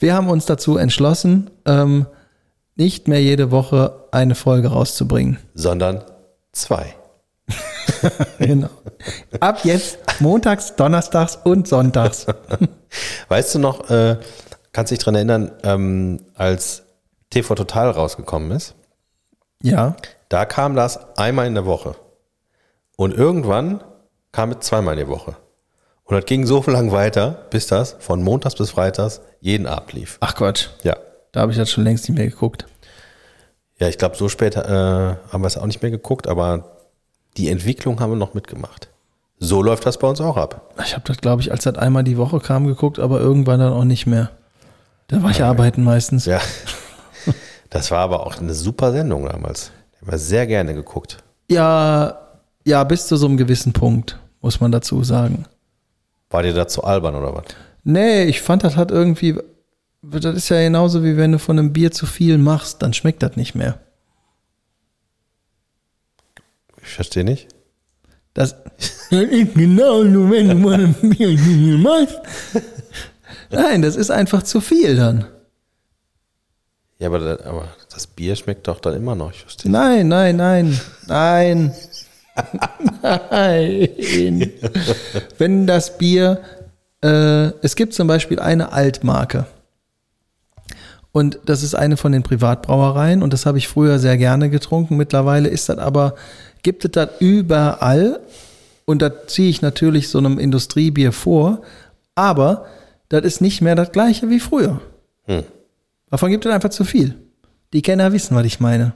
Wir haben uns dazu entschlossen, ähm, nicht mehr jede Woche eine Folge rauszubringen. Sondern zwei. Genau. Ab jetzt montags, donnerstags und sonntags. Weißt du noch, äh, kannst dich dran erinnern, ähm, als TV Total rausgekommen ist? Ja. Da kam das einmal in der Woche. Und irgendwann kam es zweimal in der Woche. Und das ging so lang weiter, bis das von Montags bis Freitags jeden Abend lief. Ach Quatsch. Ja. Da habe ich jetzt schon längst nicht mehr geguckt. Ja, ich glaube, so später äh, haben wir es auch nicht mehr geguckt, aber die Entwicklung haben wir noch mitgemacht. So läuft das bei uns auch ab. Ich habe das, glaube ich, als das einmal die Woche kam, geguckt, aber irgendwann dann auch nicht mehr. Da war ich arbeiten meistens. Ja. Das war aber auch eine super Sendung damals. Wir sehr gerne geguckt. Ja, ja, bis zu so einem gewissen Punkt, muss man dazu sagen. War dir dazu albern oder was? Nee, ich fand das hat irgendwie, das ist ja genauso wie wenn du von einem Bier zu viel machst, dann schmeckt das nicht mehr. Ich verstehe nicht. Das, das ist genau nur, wenn du von einem Bier zu viel machst. Nein, das ist einfach zu viel dann. Ja, aber, das- aber das Bier schmeckt doch dann immer noch. Verstehe. Nein, nein, nein, nein. nein. Wenn das Bier, äh, es gibt zum Beispiel eine Altmarke. Und das ist eine von den Privatbrauereien und das habe ich früher sehr gerne getrunken. Mittlerweile ist das aber, gibt es das überall und da ziehe ich natürlich so einem Industriebier vor, aber das ist nicht mehr das gleiche wie früher. Hm. Davon gibt es einfach zu viel. Die Kenner wissen, was ich meine.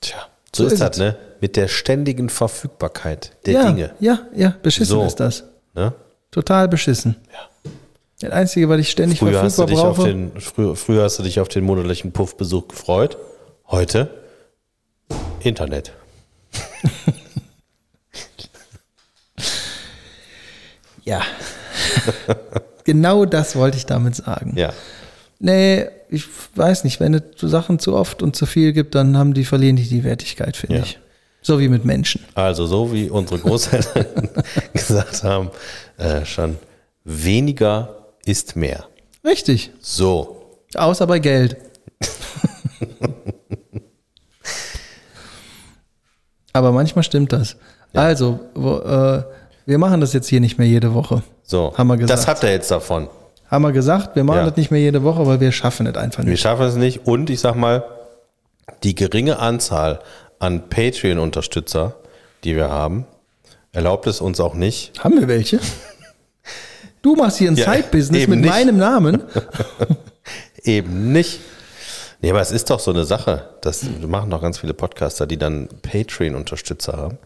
Tja, so, So ist ist das, ne? Mit der ständigen Verfügbarkeit der ja, Dinge. Ja, ja, beschissen So. ist das. Ne? Total beschissen. Ja. Das Einzige, was ich ständig Früher, hast verfügbar auf brauche. den, früher, früher hast du dich auf den monatlichen Puffbesuch gefreut. Heute Internet. Ja. genau das wollte ich damit sagen. Ja. Nee, ich weiß nicht, wenn es Sachen zu oft und zu viel gibt, dann haben die, verlieren die die Wertigkeit, finde Ja. ich. So wie mit Menschen. Also so wie unsere Großeltern gesagt haben, äh, schon weniger ist mehr. Richtig. So. Außer bei Geld. Aber manchmal stimmt das. Also, wo, äh, wir machen das jetzt hier nicht mehr jede Woche. So. Haben wir gesagt. Das habt ihr jetzt davon. Haben wir gesagt, wir machen Ja. das nicht mehr jede Woche, weil wir schaffen es einfach Wir nicht. schaffen es nicht. Und ich sag mal, die geringe Anzahl an Patreon-Unterstützer, die wir haben, erlaubt es uns auch nicht. Haben wir welche? Du machst hier ein Ja, Side-Business mit nicht. meinem Namen. Eben nicht. Nee, aber es ist doch so eine Sache. Das machen doch ganz viele Podcaster, die dann Patreon-Unterstützer haben.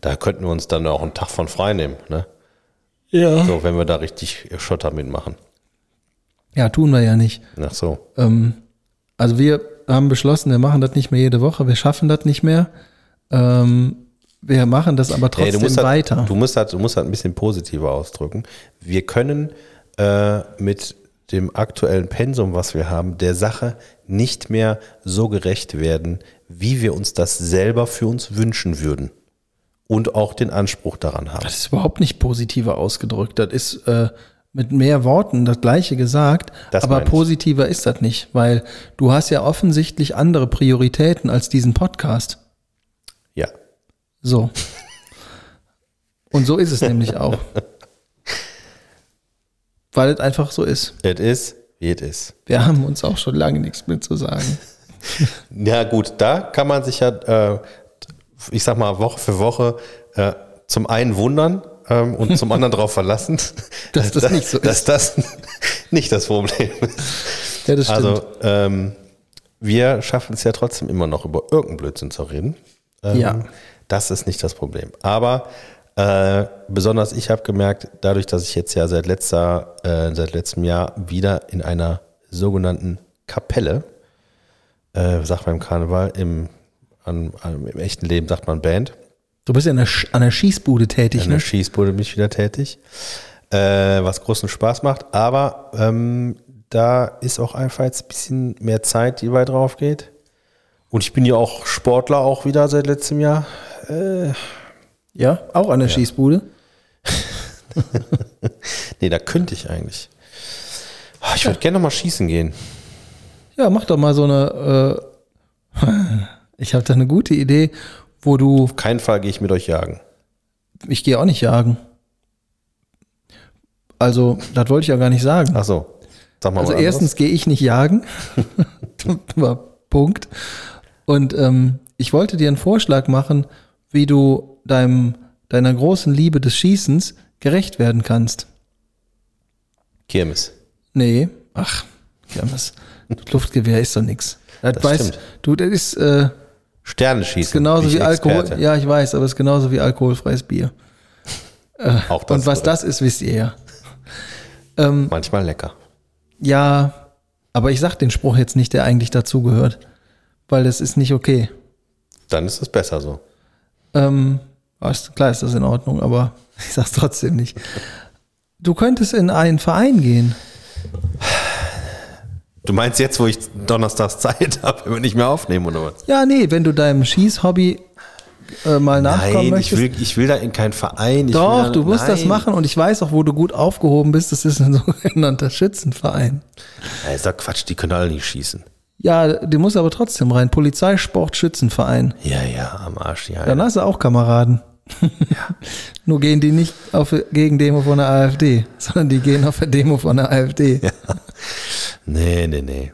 Da könnten wir uns dann auch einen Tag von frei nehmen, ne? Ja. So, wenn wir da richtig Schotter mitmachen. Ja, tun wir ja nicht. Ach so. Ähm, also wir haben beschlossen, wir machen das nicht mehr jede Woche, wir schaffen das nicht mehr. Ähm, wir machen das aber trotzdem du musst das, weiter. Du musst das, du musst das ein bisschen positiver ausdrücken. Wir können äh, mit dem aktuellen Pensum, was wir haben, der Sache nicht mehr so gerecht werden, wie wir uns das selber für uns wünschen würden. Und auch den Anspruch daran haben. Das ist überhaupt nicht positiver ausgedrückt. Das ist äh, mit mehr Worten das gleiche gesagt, Das aber positiver ist das nicht, weil du hast ja offensichtlich andere Prioritäten als diesen Podcast. Ja. So. Und so ist es nämlich auch. Weil es einfach so ist. Es ist, wie es ist. Wir haben uns auch schon lange nichts mehr zu sagen. Ja, gut, da kann man sich ja, äh, ich sag mal, Woche für Woche äh, zum einen wundern ähm, und zum anderen darauf verlassen, Dass das nicht so dass das nicht das Problem ist. Ja, das stimmt. Also, ähm, wir schaffen es ja trotzdem immer noch über irgendeinen Blödsinn zu reden. Ähm, Ja. Das ist nicht das Problem. Aber äh, besonders ich habe gemerkt, dadurch, dass ich jetzt ja seit letzter, äh, seit letztem Jahr wieder in einer sogenannten Kapelle, äh, sagt man im Karneval, im, an, an, im echten Leben sagt man Band, du bist ja an der, Sch- an der Schießbude tätig, der ne? Schießbude bin ich wieder tätig, äh, was großen Spaß macht. Aber ähm, da ist auch einfach jetzt ein bisschen mehr Zeit, die weit drauf geht. Und ich bin ja auch Sportler auch wieder seit letztem Jahr. Ja, auch an der Schießbude. Nee, da könnte ich eigentlich. Ah, Ich würde gerne noch mal schießen gehen. Ja, mach doch mal so eine. Äh, ich habe da eine gute Idee, wo du. Auf keinen Fall gehe ich mit euch jagen. Ich gehe auch nicht jagen. Also, das wollte ich ja gar nicht sagen. Ach so. Sag mal Also erstens gehe ich nicht jagen. Punkt. Und ähm, ich wollte dir einen Vorschlag machen, wie du deinem, deiner großen Liebe des Schießens gerecht werden kannst. Kirmes. Nee, ach, Kirmes. Luftgewehr ist doch nix. Das, Das weiß, stimmt. du, das ist äh, schießen. genauso wie Alkohol. Experte. Ja, ich weiß, aber es ist genauso wie alkoholfreies Bier. Auch das Und was oder? das ist, wisst ihr ja. Manchmal lecker. Ja, aber ich sag den Spruch jetzt nicht, der eigentlich dazugehört. Weil das ist nicht okay. Dann ist es besser so. Ähm, ist, klar ist das in Ordnung, aber ich sag's trotzdem nicht. Du könntest in einen Verein gehen. Du meinst jetzt, wo ich donnerstags Zeit habe, wenn wir nicht mehr aufnehmen oder was? Ja, nee, wenn du deinem Schießhobby äh, mal nachkommen Nein, ich möchtest. will, ich will da in keinen Verein. Ich Doch, da, du musst das nein. machen und ich weiß auch, wo du gut aufgehoben bist. Das ist ein sogenannter Schützenverein. Ja, ist doch Quatsch, die können alle nicht schießen. Ja, du musst aber trotzdem rein. Polizeisport, Schützenverein. Ja, ja, am Arsch, ja. Dann ja. hast du auch Kameraden. Nur gehen die nicht auf Gegendemo von der AfD, sondern die gehen auf der Demo von der AfD. Nee, nee, nee.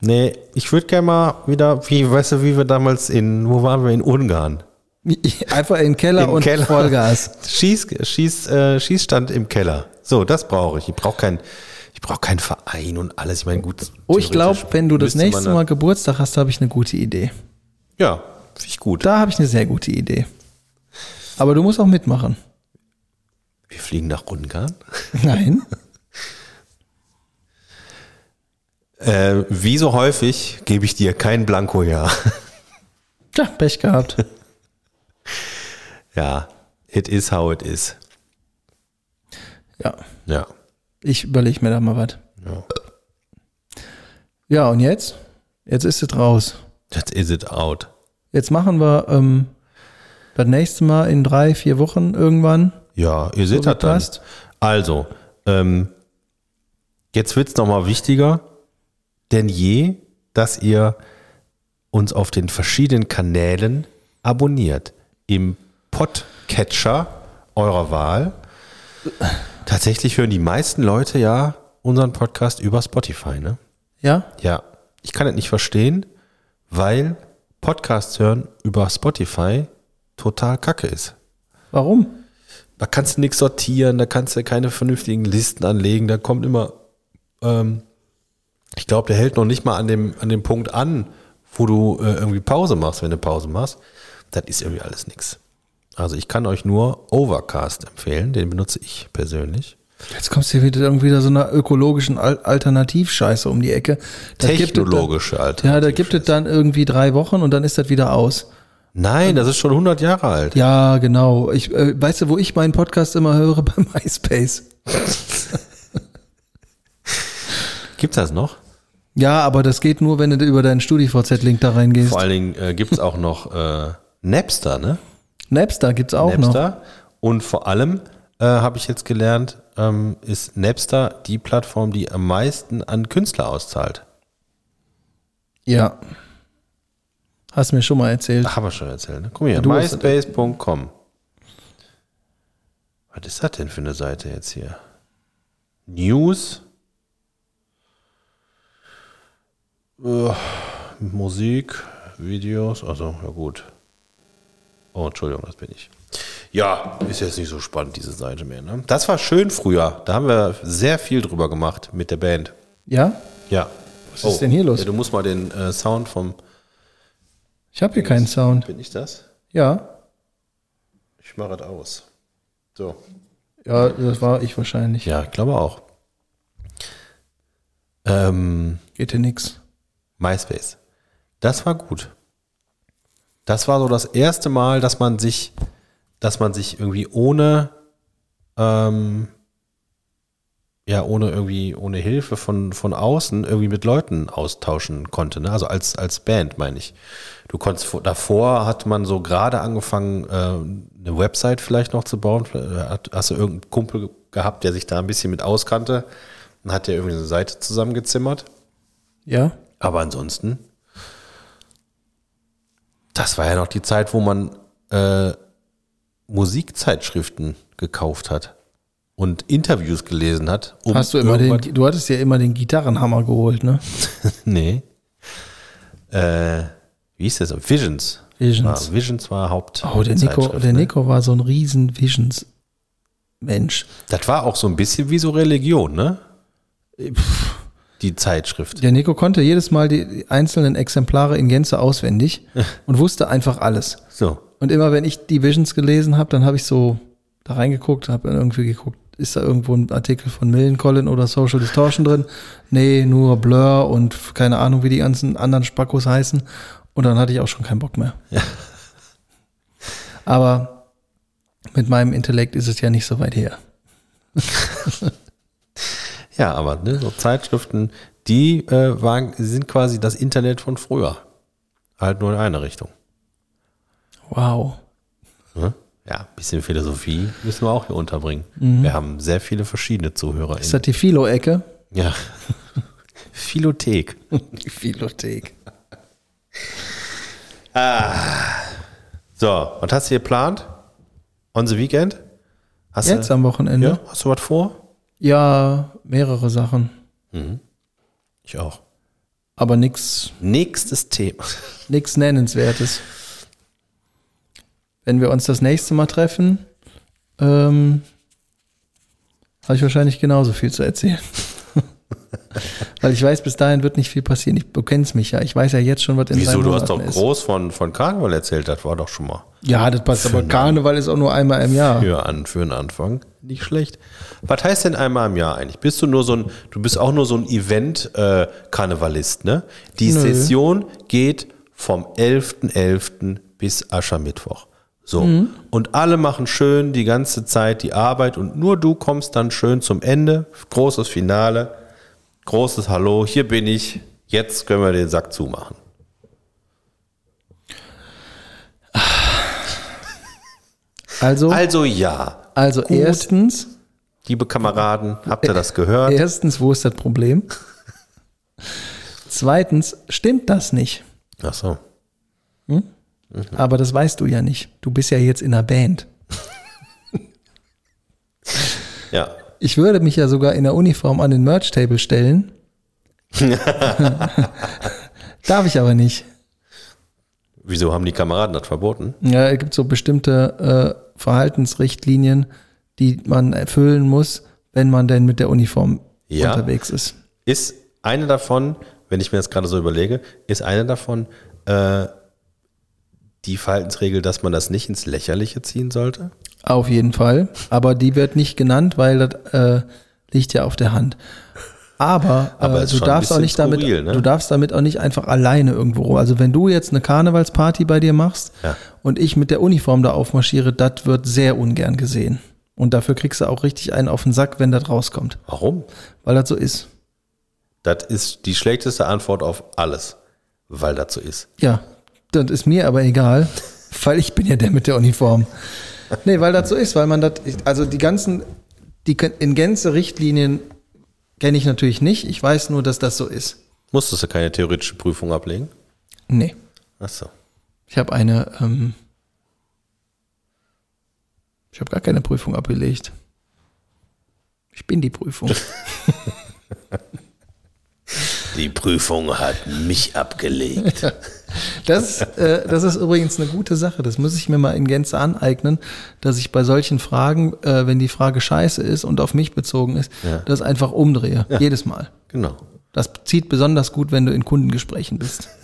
Nee, ich würde gerne mal wieder, wie, weißt du, wie wir damals in, wo waren wir, in Ungarn? Einfach in den Keller Im und Keller. Vollgas. Schieß, Schieß, äh, Schießstand im Keller. So, das brauche ich. Ich brauche kein, ich brauche keinen Verein und alles. Ich meine, gut. Oh, ich glaube, wenn du das nächste Mal Geburtstag hast, habe ich eine gute Idee. Ja, finde ich gut. Da habe ich eine sehr gute Idee. Aber du musst auch mitmachen. Wir fliegen nach Ungarn. Nein. Äh, wie so häufig gebe ich dir kein Blanko-Ja. Tja, Pech gehabt. ja, it is how it is. Ja, Ja. ich überlege mir da mal was. ja. Ja, und jetzt? Jetzt ist es raus. That is it out. Jetzt machen wir ähm, das nächste Mal in drei, vier Wochen irgendwann. Ja, ihr seht das dann. Also, ähm, jetzt wird es nochmal wichtiger denn je, dass ihr uns auf den verschiedenen Kanälen abonniert. Im Podcatcher eurer Wahl. Tatsächlich hören die meisten Leute ja unseren Podcast über Spotify, ne? Ja? Ja, ich kann das nicht verstehen, weil Podcasts hören über Spotify total kacke ist. Warum? Da kannst du nichts sortieren, da kannst du keine vernünftigen Listen anlegen, da kommt immer, ähm, ich glaube, der hält noch nicht mal an dem, an dem Punkt an, wo du äh, irgendwie Pause machst, wenn du Pause machst. Das ist irgendwie alles nichts. Also ich kann euch nur Overcast empfehlen, den benutze ich persönlich. Jetzt kommst du hier wieder irgendwie da so einer ökologischen Al Alternativscheiße um die Ecke. Es Technologische Alternative. Ja, da gibt es dann irgendwie drei Wochen und dann ist das wieder aus. Nein, das ist schon 100 Jahre alt. Ja, genau. Ich, äh, weißt du, wo ich meinen Podcast immer höre? Bei MySpace. Gibt's das noch? Ja, aber das geht nur, wenn du über deinen StudiVZ-Link da reingehst. Vor allen Dingen äh, gibt's auch noch äh, Napster, ne? Napster gibt's auch noch. Napster. Und vor allem äh, habe ich jetzt gelernt, ähm, ist Napster die Plattform, die am meisten an Künstler auszahlt. Ja. Hast mir schon mal erzählt. Ach, haben wir schon erzählt, ne? Guck mal hier, Du myspace.com. Was ist das denn für eine Seite jetzt hier? News. Äh, Musik, Videos, also ja gut. Oh, Entschuldigung, das bin ich. Ja, ist jetzt nicht so spannend, diese Seite mehr. Ne? Das war schön früher. Da haben wir sehr viel drüber gemacht mit der Band. Ja? Ja. Was ist denn hier los? Ja, du musst mal den äh, Sound vom. Ich habe hier keinen Sound. Bin ich das? Ja. Ich mache das aus. So. Ja, das war ich wahrscheinlich. Ja, ich glaube auch. Ähm, Geht dir nix. MySpace. Das war gut. Das war so das erste Mal, dass man sich, dass man sich irgendwie ohne, ähm, ja, ohne irgendwie, ohne Hilfe von, von außen irgendwie mit Leuten austauschen konnte. Ne? Also als, als Band, meine ich. Du konntest, vor- davor hat man so gerade angefangen, äh, eine Website vielleicht noch zu bauen. Hat, hast du irgendeinen Kumpel gehabt, der sich da ein bisschen mit auskannte und hat dir irgendwie eine Seite zusammengezimmert. Ja? Aber ansonsten, das war ja noch die Zeit, wo man äh, Musikzeitschriften gekauft hat und Interviews gelesen hat. um Hast du immer den, du hattest ja immer den Gitarrenhammer geholt, ne? Nee. Äh, wie hieß das? Visions. Visions. War, Visions war Haupt. Oh, der Nico, der ne? Nico war so ein riesen Visions-Mensch. Das war auch so ein bisschen wie so Religion, ne? Die Zeitschrift. Der Nico konnte jedes Mal die einzelnen Exemplare in Gänze auswendig und wusste einfach alles. So. Und immer wenn ich die Visions gelesen habe, dann habe ich so da reingeguckt, habe irgendwie geguckt, ist da irgendwo ein Artikel von Millencolin oder Social Distortion drin? Nee, nur Blur und keine Ahnung, wie die ganzen anderen Spackos heißen. Und dann hatte ich auch schon keinen Bock mehr. Aber mit meinem Intellekt ist es ja nicht so weit her. Ja, aber ne, so Zeitschriften, die äh, waren, sind quasi das Internet von früher. Halt nur in eine Richtung. Wow. Ne? Ja, ein bisschen Philosophie müssen wir auch hier unterbringen. Wir haben sehr viele verschiedene Zuhörer. Ist das die Philo-Ecke? ja. Philothek. Die Philothek. So, was hast du geplant? On the weekend? Hast Jetzt du, am Wochenende? ja, hast du was vor? Ja, mehrere Sachen. Ich auch. Aber nichts Nächstes Thema. nix Nennenswertes. Wenn wir uns das nächste Mal treffen, ähm, habe ich wahrscheinlich genauso viel zu erzählen. Weil ich weiß, bis dahin wird nicht viel passieren. Ich, du kennst mich ja. Ich weiß ja jetzt schon, was in Wieso? Du hast doch ist. groß von, von Karneval erzählt, das war doch schon mal Ja, das passt. Aber Karneval ist auch nur einmal im Jahr. für, an, für einen Anfang nicht schlecht. Was heißt denn einmal im Jahr eigentlich? Bist du nur so ein, du bist auch nur so ein Event-Karnevalist, ne? Die Nö. Session geht vom 11.11. bis Aschermittwoch. So. Mhm. Und alle machen schön die ganze Zeit die Arbeit und nur du kommst dann schön zum Ende. Großes Finale. Großes Hallo, hier bin ich. Jetzt können wir den Sack zumachen. Also, Also ja, also erstens, liebe Kameraden, habt ihr das gehört? erstens, wo ist das Problem? Zweitens, stimmt das nicht? Ach so. Aber das weißt du ja nicht. Du bist ja jetzt in einer Band. Ja. Ich würde mich ja sogar in der Uniform an den Merch-Table stellen. Darf ich aber nicht. Wieso haben die Kameraden das verboten? Ja, es gibt so bestimmte äh, Verhaltensrichtlinien, die man erfüllen muss, wenn man denn mit der Uniform Ja. unterwegs ist. Ist eine davon, wenn ich mir das gerade so überlege, ist eine davon äh, die Verhaltensregel, dass man das nicht ins Lächerliche ziehen sollte? Auf jeden Fall. Aber die wird nicht genannt, weil das äh, liegt ja auf der Hand. Aber, Aber äh, ist du darfst auch nicht damit, skurril, ne? du darfst damit auch nicht einfach alleine irgendwo rum. Also wenn du jetzt eine Karnevalsparty bei dir machst Ja. und ich mit der Uniform da aufmarschiere, das wird sehr ungern gesehen. Und dafür kriegst du auch richtig einen auf den Sack, wenn das rauskommt. Warum? Weil das so ist. Das ist die schlechteste Antwort auf alles, weil das so ist. Ja, das ist mir aber egal, weil ich bin ja der mit der Uniform. Nee, weil das so ist, weil man das, also die ganzen, die in Gänze Richtlinien kenne ich natürlich nicht. Ich weiß nur, dass das so ist. Musstest du keine theoretische Prüfung ablegen? Nee, Ach so. ich habe eine, ähm, ich habe gar keine Prüfung abgelegt. Ich bin die Prüfung. Die Prüfung hat mich abgelegt. Das, äh, das ist übrigens eine gute Sache. Das muss ich mir mal in Gänze aneignen, dass ich bei solchen Fragen, äh, wenn die Frage scheiße ist und auf mich bezogen ist, Ja. das einfach umdrehe. Jedes Mal. Genau. Das zieht besonders gut, wenn du in Kundengesprächen bist.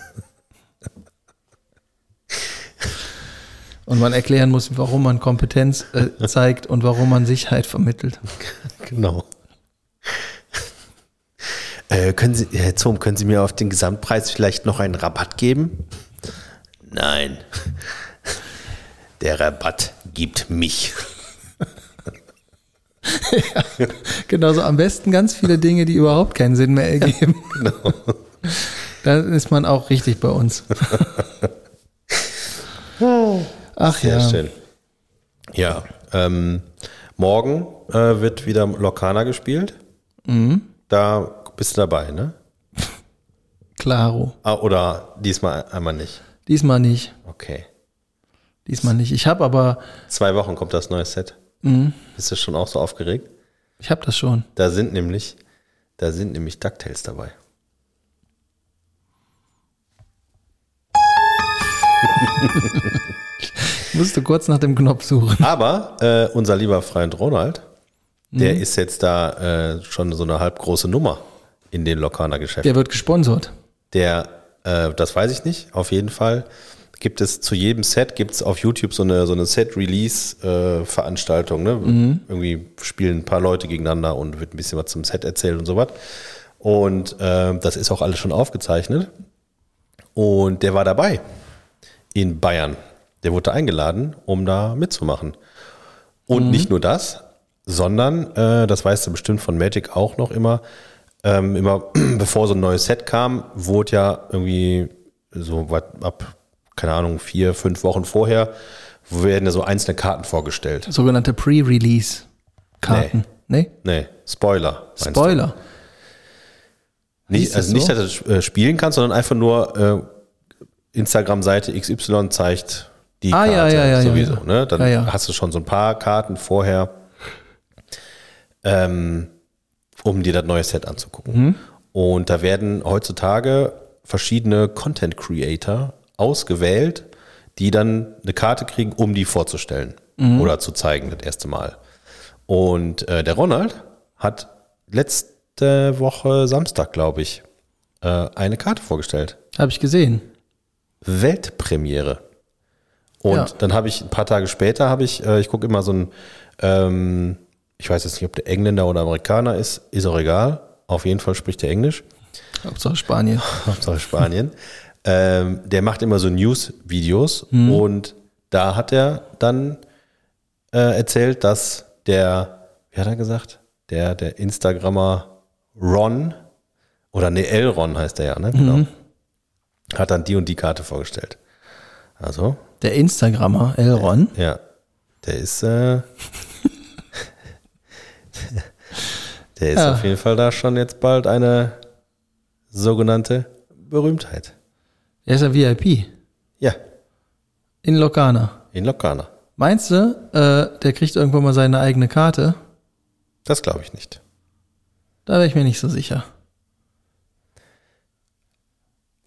Und man erklären muss, warum man Kompetenz äh, zeigt und warum man Sicherheit vermittelt. Genau. Äh, können Sie, Herr Zohm, können Sie mir auf den Gesamtpreis vielleicht noch einen Rabatt geben? Nein. Der Rabatt gibt mich. Genauso am besten ganz viele Dinge, die überhaupt keinen Sinn mehr ergeben. Genau. Dann ist man auch richtig bei uns. Ach Sehr ja. schön. Ja, ähm, morgen äh, wird wieder Lokana gespielt. Mhm. Da bist du dabei, ne? Klaro. Ah, oder diesmal einmal nicht. Diesmal nicht. Okay. Diesmal nicht. Ich habe aber, Zwei Wochen kommt das neue Set. Mhm. Bist du schon auch so aufgeregt? ich habe das schon. Da sind nämlich, da sind nämlich DuckTales dabei. Musste kurz nach dem Knopf suchen. Aber äh, unser lieber Freund Ronald, der Mhm. ist jetzt da äh, schon so eine halb große Nummer in den Lokaner Geschäften. Der wird gesponsert. Der, äh, das weiß ich nicht, auf jeden Fall gibt es zu jedem Set, gibt es auf YouTube so eine, so eine Set-Release-Veranstaltung. ne? Irgendwie spielen ein paar Leute gegeneinander und wird ein bisschen was zum Set erzählt und sowas. Und äh, das ist auch alles schon aufgezeichnet. Und der war dabei in Bayern. Der wurde eingeladen, um da mitzumachen. Und nicht nur das, sondern, äh, das weißt du bestimmt von Magic auch noch immer, ähm, immer bevor so ein neues Set kam, wurde ja irgendwie so was ab, keine Ahnung, vier, fünf Wochen vorher, werden ja so einzelne Karten vorgestellt. Sogenannte Pre-Release-Karten. Nee. Nee, Spoiler. meinst du? Spoiler. Nicht, Hieß das also nicht, so? dass du äh, spielen kannst, sondern einfach nur äh, Instagram-Seite XY zeigt die Ah, Karte ja, ja, ja, sowieso. ja. Ne? Dann hast du schon so ein paar Karten vorher, ähm, um dir das neue Set anzugucken. Mhm. Und da werden heutzutage verschiedene Content-Creator ausgewählt, die dann eine Karte kriegen, um die vorzustellen Mhm. oder zu zeigen, das erste Mal. Und äh, der Ronald hat letzte Woche Samstag, glaube ich, äh, eine Karte vorgestellt. Habe ich gesehen. Weltpremiere. Und Ja. dann habe ich ein paar Tage später habe ich, äh, ich gucke immer so ein, ähm, ich weiß jetzt nicht, ob der Engländer oder Amerikaner ist, ist auch egal. Auf jeden Fall spricht er Englisch. Hauptsache Spanien. Hauptsache Spanien. ähm, der macht immer so News-Videos und da hat er dann äh, erzählt, dass der, wie hat er gesagt? Der, der Instagrammer Ron, oder ne, Elron heißt er ja, ne? Genau. Hat dann die und die Karte vorgestellt. Also, Der Instagrammer Elron. ja, der ist, äh, der ist Ja. auf jeden Fall da schon jetzt bald eine sogenannte Berühmtheit. Er ist ja VIP. Ja, In Lokana. in Lokana. Meinst du, äh, der kriegt irgendwann mal seine eigene Karte? Das glaube ich nicht. Da wäre ich mir nicht so sicher.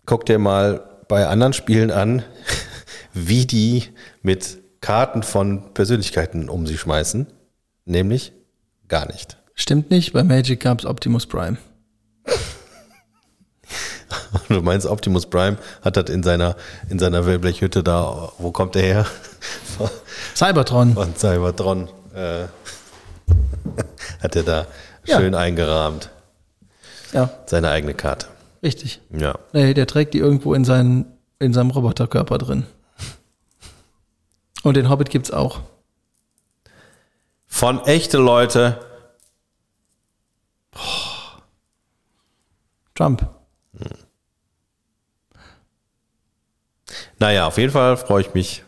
Guck dir mal bei anderen Spielen an, wie die mit Karten von Persönlichkeiten um sich schmeißen. Nämlich gar nicht. Stimmt nicht, bei Magic gab es Optimus Prime. Du meinst, Optimus Prime hat das in seiner, in seiner Wellblechhütte da, wo kommt der her? Cybertron. Von Cybertron. Äh, hat er da Ja. schön eingerahmt. Ja, Seine eigene Karte. richtig. Ja. Nee, der trägt die irgendwo in, seinen, in seinem Roboterkörper drin. Und den Hobbit gibt's auch. Von echte Leute. Trump. Naja, auf jeden Fall freue ich mich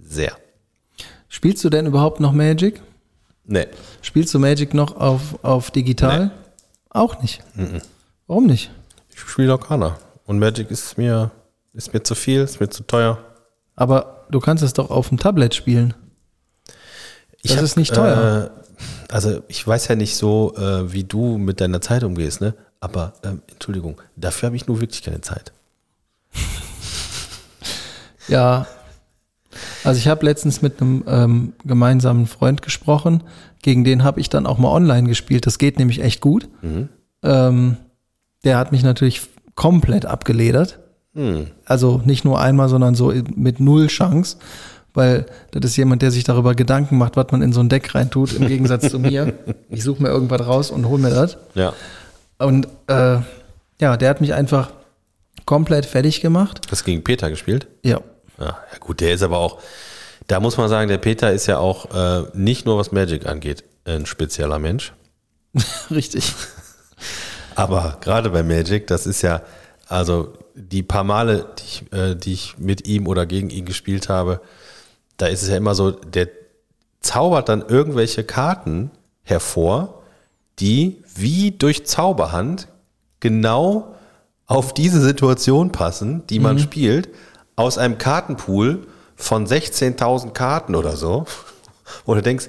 sehr. Spielst du denn überhaupt noch Magic? Nee. Spielst du Magic noch auf, auf digital? Nee. Auch nicht. Warum nicht? Ich spiele auch keiner. Und Magic ist mir, ist mir zu viel, ist mir zu teuer. Aber du kannst es doch auf dem Tablet spielen. Das hab, ist nicht teuer. Äh, also ich weiß ja nicht so, äh, wie du mit deiner Zeit umgehst, ne? Aber ähm, Entschuldigung, dafür habe ich nur wirklich keine Zeit. Ja, also ich habe letztens mit einem ähm, gemeinsamen Freund gesprochen, gegen den habe ich dann auch mal online gespielt. Das geht nämlich echt gut. Mhm. Ähm, der hat mich natürlich komplett abgeledert. Hm. Also nicht nur einmal, sondern so mit null Chance. Weil das ist jemand, der sich darüber Gedanken macht, was man in so ein Deck reintut, im Gegensatz zu mir. Ich suche mir irgendwas raus und hol mir das. Ja. Und äh, ja, der hat mich einfach komplett fertig gemacht. Hast du gegen Peter gespielt? Ja. Ja, ja gut, der ist aber auch, da muss man sagen, der Peter ist ja auch äh, nicht nur was Magic angeht, ein spezieller Mensch. Richtig. Aber gerade bei Magic, das ist ja, also die paar Male, die ich, äh, die ich mit ihm oder gegen ihn gespielt habe, da ist es ja immer so, der zaubert dann irgendwelche Karten hervor, die wie durch Zauberhand genau auf diese Situation passen, die man spielt, aus einem Kartenpool von 16.000 Karten oder so. Wo du denkst,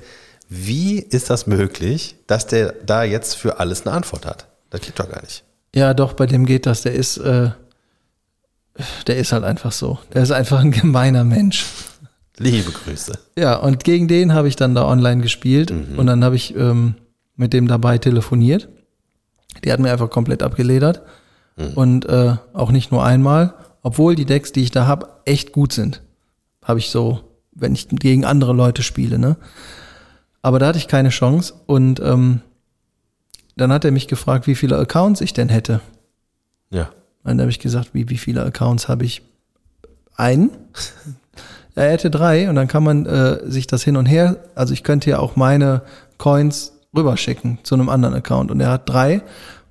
wie ist das möglich, dass der da jetzt für alles eine Antwort hat? Das geht doch gar nicht. Ja, doch, bei dem geht das. Der ist, äh, der ist halt einfach so. Der ist einfach ein gemeiner Mensch. Liebe Grüße. Ja, und gegen den habe ich dann da online gespielt und dann habe ich ähm, mit dem dabei telefoniert. Die hat mir einfach komplett abgeledert und äh, auch nicht nur einmal, obwohl die Decks, die ich da habe, echt gut sind. Habe ich so, wenn ich gegen andere Leute spiele, ne? Aber da hatte ich keine Chance und ähm, dann hat er mich gefragt, wie viele Accounts ich denn hätte. Ja. Dann habe ich gesagt, wie, wie viele Accounts habe ich? Einen. Er hätte drei und dann kann man äh, sich das hin und her, also ich könnte ja auch meine Coins rüberschicken zu einem anderen Account und er hat drei,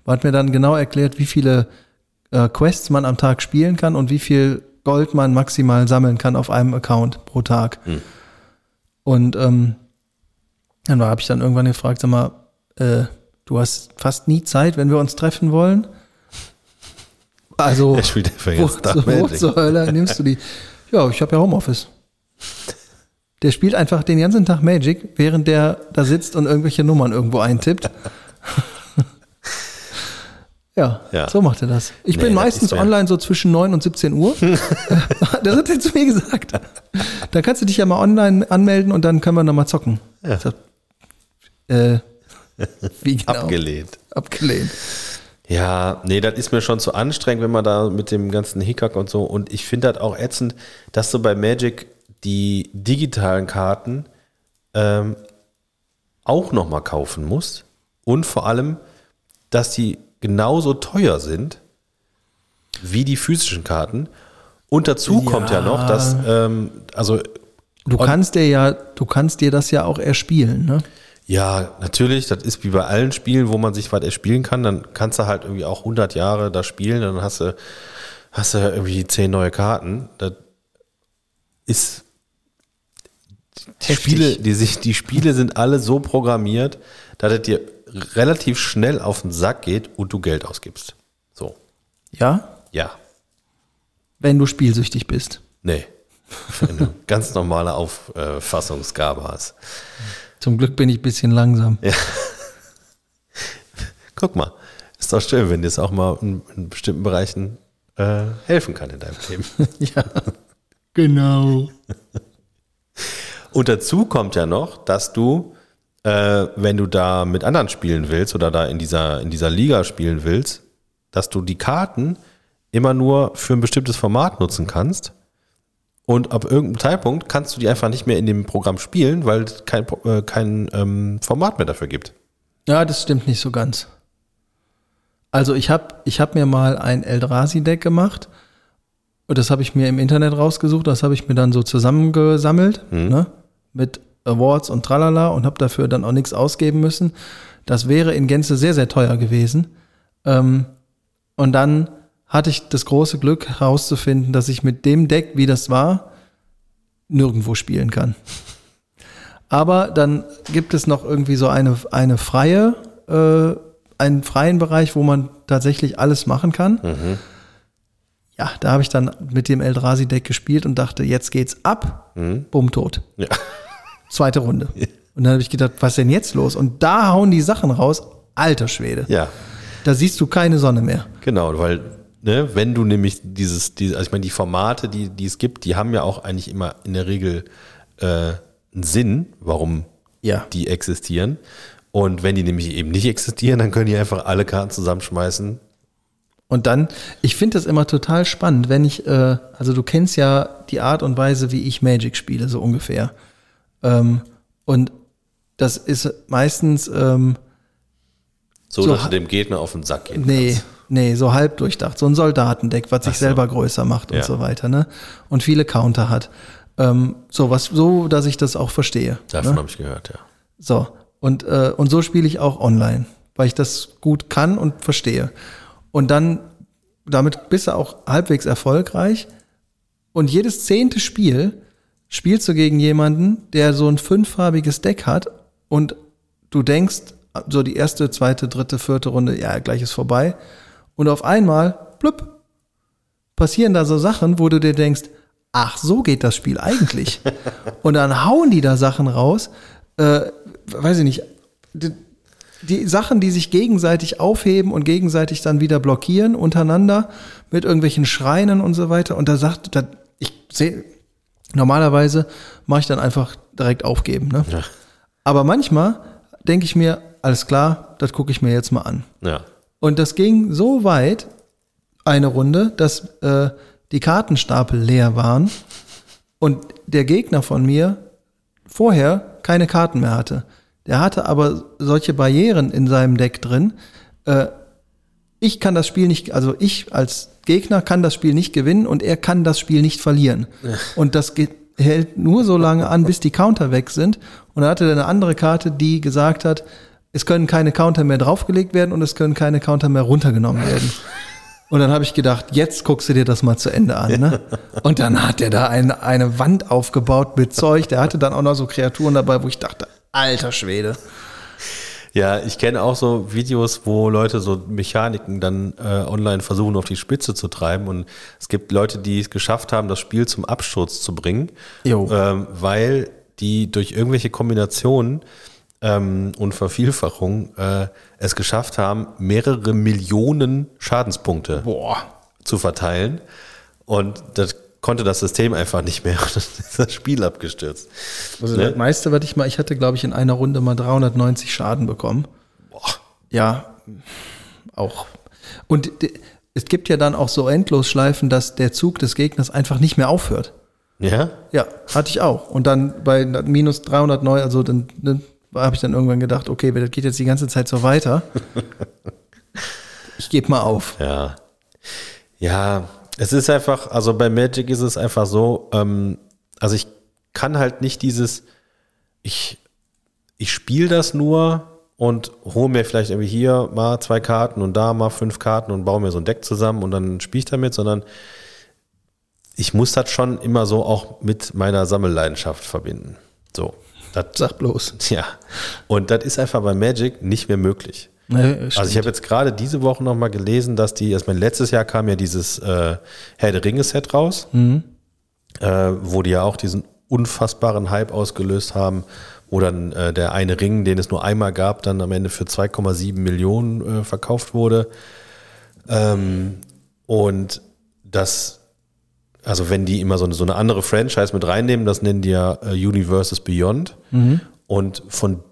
hat mir dann genau erklärt, wie viele äh, Quests man am Tag spielen kann und wie viel Gold man maximal sammeln kann auf einem Account pro Tag. Und ähm, dann habe ich dann irgendwann gefragt, sag mal, äh, du hast fast nie Zeit, wenn wir uns treffen wollen. Also, wo, Dark wo zur Hölle nimmst du die? Ja, ich habe ja Homeoffice. Der spielt einfach den ganzen Tag Magic, während der da sitzt und irgendwelche Nummern irgendwo eintippt. ja, Ja. so macht er das. Ich Nee, bin meistens online so zwischen 9 und 17 Uhr. das hat er zu mir gesagt. Da kannst du dich ja mal online anmelden und dann können wir nochmal zocken. Ja. Sag, äh, wie genau? Abgelehnt. Abgelehnt. Ja, nee, das ist mir schon zu anstrengend, wenn man da mit dem ganzen Hickhack und so. Und ich finde das auch ätzend, dass du bei Magic die digitalen Karten ähm, auch nochmal kaufen musst. Und vor allem, dass die genauso teuer sind wie die physischen Karten. Und dazu Ja. kommt ja noch, dass, ähm, also Du kannst dir ja, du kannst dir das ja auch erspielen, ne? Ja, natürlich, das ist wie bei allen Spielen, wo man sich was erspielen kann, dann kannst du halt irgendwie auch 100 Jahre da spielen, dann hast du, hast du irgendwie 10 neue Karten. Das ist, Heftig. Spiele, die, sich, die Spiele sind alle so programmiert, dass es dir relativ schnell auf den Sack geht und du Geld ausgibst. So, Ja? ja, Wenn du spielsüchtig bist. nee. Wenn du ganz normale Auffassungsgabe hast. Zum Glück bin ich ein bisschen langsam. Guck mal, ist doch schön, wenn dir es auch mal in, in bestimmten Bereichen äh, helfen kann in deinem Leben. ja. Genau. Und dazu kommt ja noch, dass du, äh, wenn du da mit anderen spielen willst oder da in dieser, in dieser Liga spielen willst, dass du die Karten immer nur für ein bestimmtes Format nutzen kannst. Und ab irgendeinem Zeitpunkt kannst du die einfach nicht mehr in dem Programm spielen, weil es kein, äh, kein ähm, Format mehr dafür gibt. Ja, das stimmt nicht so ganz. Also ich habe ich hab mir mal ein Eldrazi-Deck gemacht und das habe ich mir im Internet rausgesucht, das habe ich mir dann so zusammengesammelt, ne? Mit Awards und tralala und habe dafür dann auch nichts ausgeben müssen. Das wäre in Gänze sehr, sehr teuer gewesen. Ähm, und dann hatte ich das große Glück herauszufinden, dass ich mit dem Deck, wie das war, nirgendwo spielen kann. Aber dann gibt es noch irgendwie so eine, eine freie, äh, einen freien Bereich, wo man tatsächlich alles machen kann. Ja, da habe ich dann mit dem Eldrazi-Deck gespielt und dachte, jetzt geht's ab. Bumm, tot. Ja. Zweite Runde. Und dann habe ich gedacht, was ist denn jetzt los? Und da hauen die Sachen raus, alter Schwede. Ja. Da siehst du keine Sonne mehr. Genau, weil, ne, wenn du nämlich dieses, diese, also ich meine, die Formate, die, die es gibt, die haben ja auch eigentlich immer in der Regel äh, einen Sinn, warum Ja. die existieren. Und wenn die nämlich eben nicht existieren, dann können die einfach alle Karten zusammenschmeißen. Und dann, ich finde das immer total spannend, wenn ich, äh, also du kennst ja die Art und Weise, wie ich Magic spiele, so ungefähr. Ähm, und das ist meistens, ähm, So, So dass du dem Gegner auf den Sack gehen nee, kannst. nee, so halb durchdacht. So ein Soldatendeck, was sich so. selber größer macht und Ja. so weiter, ne? Und viele Counter hat. Ähm, so was, so, dass ich das auch verstehe. Davon ne? habe ich gehört, ja. So. Und, äh, und so spiele ich auch online, weil ich das gut kann und verstehe. Und dann, damit bist du auch halbwegs erfolgreich. Und jedes zehnte Spiel spielst du gegen jemanden, der so ein fünffarbiges Deck hat und du denkst, so die erste, zweite, dritte, vierte Runde, ja, gleich ist vorbei. Und auf einmal, blüpp, passieren da so Sachen, wo du dir denkst, ach, so geht das Spiel eigentlich. und dann hauen die da Sachen raus, äh, weiß ich nicht, die, die Sachen, die sich gegenseitig aufheben und gegenseitig dann wieder blockieren untereinander mit irgendwelchen Schreinen und so weiter. Und da sagt, da, ich sehe, normalerweise mache ich dann einfach direkt aufgeben. Ne? Ja. Aber manchmal denke ich mir, alles klar, das gucke ich mir jetzt mal an. Ja. Und das ging so weit, eine Runde, dass äh, die Kartenstapel leer waren und der Gegner von mir vorher keine Karten mehr hatte. Der hatte aber solche Barrieren in seinem Deck drin. Äh, ich kann das Spiel nicht, also ich als Gegner kann das Spiel nicht gewinnen und er kann das Spiel nicht verlieren. Und das geht, hält nur so lange an, bis die Counter weg sind. Und er hatte dann eine andere Karte, die gesagt hat, es können keine Counter mehr draufgelegt werden und es können keine Counter mehr runtergenommen werden. Und dann habe ich gedacht, jetzt guckst du dir das mal zu Ende an. Ne? Und dann hat er da eine, eine Wand aufgebaut mit Zeug. Der hatte dann auch noch so Kreaturen dabei, wo ich dachte, alter Schwede. Ja, ich kenne auch so Videos, wo Leute so Mechaniken dann äh, online versuchen auf die Spitze zu treiben. Und es gibt Leute, die es geschafft haben, das Spiel zum Absturz zu bringen, ähm, weil die durch irgendwelche Kombinationen ähm, und Vervielfachung äh, es geschafft haben, mehrere Millionen Schadenspunkte Boah. zu verteilen. Und das konnte das System einfach nicht mehr und dann ist das Spiel abgestürzt. Also Ne? das meiste, was ich mal, ich hatte, glaube ich, in einer Runde mal 390 Schaden bekommen. Boah. Ja, auch. Und es gibt ja dann auch so Endlosschleifen, dass der Zug des Gegners einfach nicht mehr aufhört. Ja? Ja, hatte ich auch. Und dann bei minus 309, also dann, dann habe ich dann irgendwann gedacht, okay, das geht jetzt die ganze Zeit so weiter. Ich gebe mal auf. Ja. Ja, es ist einfach, also bei Magic ist es einfach so, ähm, also ich kann halt nicht dieses, ich, ich spiele das nur und hole mir vielleicht irgendwie hier mal zwei Karten und da mal fünf Karten und baue mir so ein Deck zusammen und dann spiele ich damit, sondern ich muss das schon immer so auch mit meiner Sammelleidenschaft verbinden. So. Das, Sag bloß. ja. Und das ist einfach bei Magic nicht mehr möglich. Ne, Also ich habe jetzt gerade diese Woche noch mal gelesen, dass die, erst mein letztes Jahr kam ja dieses äh, Herr der Ringe Set raus, äh, wo die ja auch diesen unfassbaren Hype ausgelöst haben, wo dann äh, der eine Ring, den es nur einmal gab, dann am Ende für 2,7 Millionen äh, verkauft wurde. Ähm, und das, also wenn die immer so eine, so eine andere Franchise mit reinnehmen, das nennen die ja äh, Universes Beyond. Und von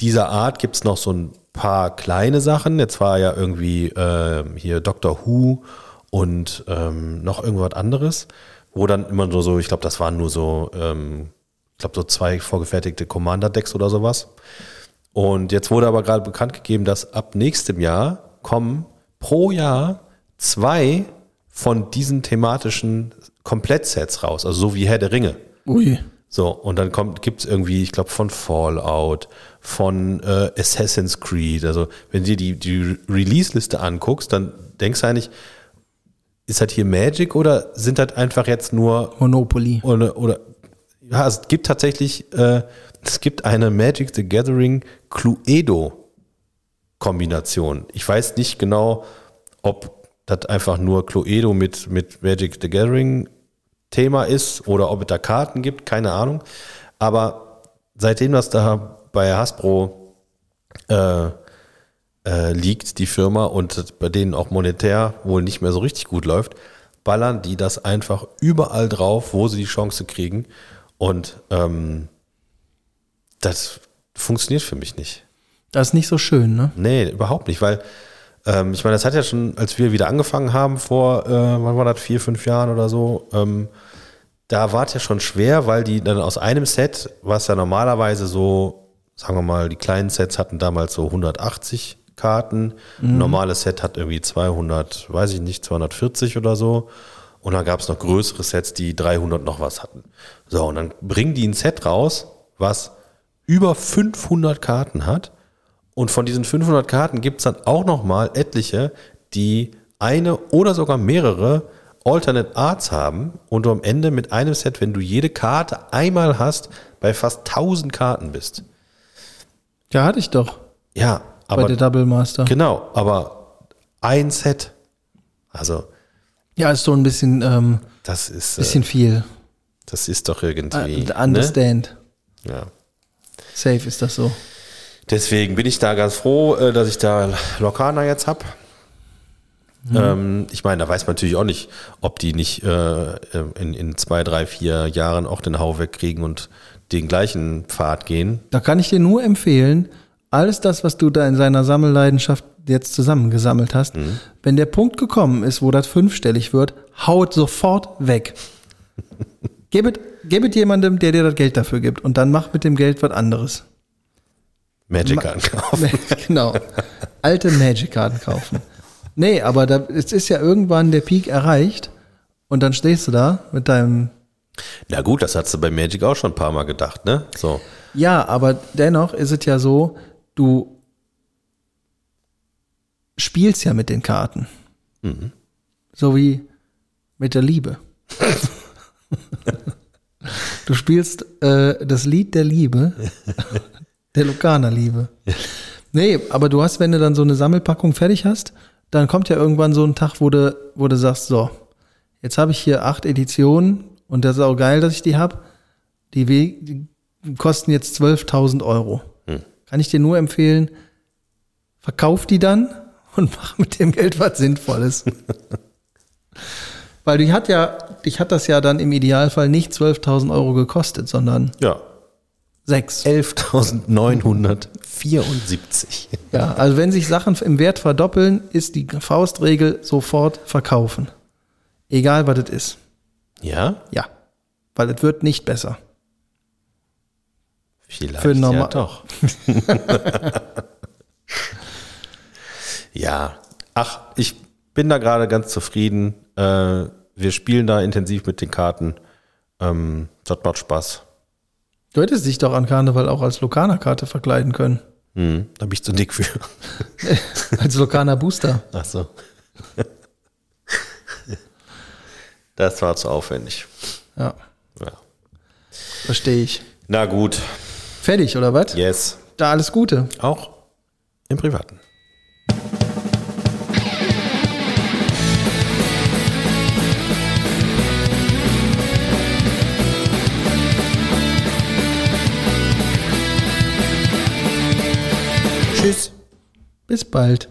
dieser Art gibt es noch so ein paar kleine Sachen. Jetzt war ja irgendwie äh, hier Doctor Who und ähm, noch irgendwas anderes, wo dann immer so, so ich glaube, das waren nur so, ähm, ich glaube, so zwei vorgefertigte Commander-Decks oder sowas. Und jetzt wurde aber gerade bekannt gegeben, dass ab nächstem Jahr kommen pro Jahr zwei von diesen thematischen Komplettsets raus, also so wie Herr der Ringe. Ui. So, und dann kommt, gibt's irgendwie, ich glaube, von Fallout, von äh, Assassin's Creed. Also, wenn du dir die, die Release-Liste anguckst, dann denkst du eigentlich, ist das hier Magic oder sind das einfach jetzt nur Monopoly. oder, oder ja, es gibt tatsächlich, äh, es gibt eine Magic the Gathering Cluedo Kombination. Ich weiß nicht genau, ob das einfach nur Cluedo mit, mit Magic the Gathering Thema ist oder ob es da Karten gibt, keine Ahnung. Aber seitdem das dabei bei Hasbro äh, äh, liegt, die Firma, und bei denen auch monetär wohl nicht mehr so richtig gut läuft, ballern die das einfach überall drauf, wo sie die Chance kriegen. Und ähm, das funktioniert für mich nicht. Das ist nicht so schön, ne? Nee, überhaupt nicht, weil ähm, ich meine, das hat ja schon, als wir wieder angefangen haben vor, äh, wann war das, vier, fünf Jahren oder so, ähm, da war es ja schon schwer, weil die dann aus einem Set, was ja normalerweise so, sagen wir mal, die kleinen Sets hatten damals so 180 Karten, ein normales Set hat irgendwie 200, weiß ich nicht, 240 oder so. Und dann gab es noch größere Sets, die 300 noch was hatten. So, und dann bringen die ein Set raus, was über 500 Karten hat. Und von diesen 500 Karten gibt es dann auch noch mal etliche, die eine oder sogar mehrere Alternate Arts haben und du am Ende mit einem Set, wenn du jede Karte einmal hast, bei fast 1000 Karten bist. Ja, hatte ich doch Ja, bei aber der Double Master. genau, aber ein Set, also Ja, ist so ein bisschen, ähm, das ist, äh, bisschen viel. das ist doch irgendwie. Uh, understand. Ne? Ja. Safe ist das so. Deswegen bin ich da ganz froh, äh, dass ich da Lokana jetzt hab. Ähm, ich meine, da weiß man natürlich auch nicht, ob die nicht äh, in, in zwei, drei, vier Jahren auch den Hau wegkriegen und den gleichen Pfad gehen. Da kann ich dir nur empfehlen, alles das, was du da in seiner Sammelleidenschaft jetzt zusammengesammelt hast, wenn der Punkt gekommen ist, wo das fünfstellig wird, haut sofort weg. gebet, gebet jemandem, der dir das Geld dafür gibt und dann mach mit dem Geld was anderes. Magic ankaufen. genau. Alte Magic-Karten kaufen. Nee, aber da, es ist ja irgendwann der Peak erreicht und dann stehst du da mit deinem Na gut, das hast du bei Magic auch schon ein paar Mal gedacht, ne? So. Ja, aber dennoch ist es ja so, du spielst ja mit den Karten. So wie mit der Liebe. du spielst äh, das Lied der Liebe, der Lukaner Liebe. Nee, aber du hast, wenn du dann so eine Sammelpackung fertig hast, dann kommt ja irgendwann so ein Tag, wo du, wo du sagst, so, jetzt habe ich hier acht Editionen und das ist auch geil, dass ich die habe. Die, we- die kosten jetzt 12.000 Euro. Kann ich dir nur empfehlen, verkauf die dann und mach mit dem Geld was Sinnvolles. Weil die hat ja, dich hat das ja dann im Idealfall nicht 12.000 Euro gekostet, sondern Ja. sechs. 11.974. Ja, also wenn sich Sachen im Wert verdoppeln, ist die Faustregel sofort verkaufen. Egal, was es ist. Ja? Ja. Weil es wird nicht besser. Vielleicht Für normal- ja doch. ja. Ach, ich bin da gerade ganz zufrieden. Äh, wir spielen da intensiv mit den Karten. Ähm, das macht Spaß. Du hättest dich doch an Karneval auch als Lokana-Karte verkleiden können. Hm, da bin ich zu dick für. Als Lokana-Booster. Ach so. Das war zu aufwendig. Ja, Ja. verstehe ich. Na gut. Fertig, oder was? Yes. Da alles Gute. Auch im Privaten. Tschüss. Bis bald.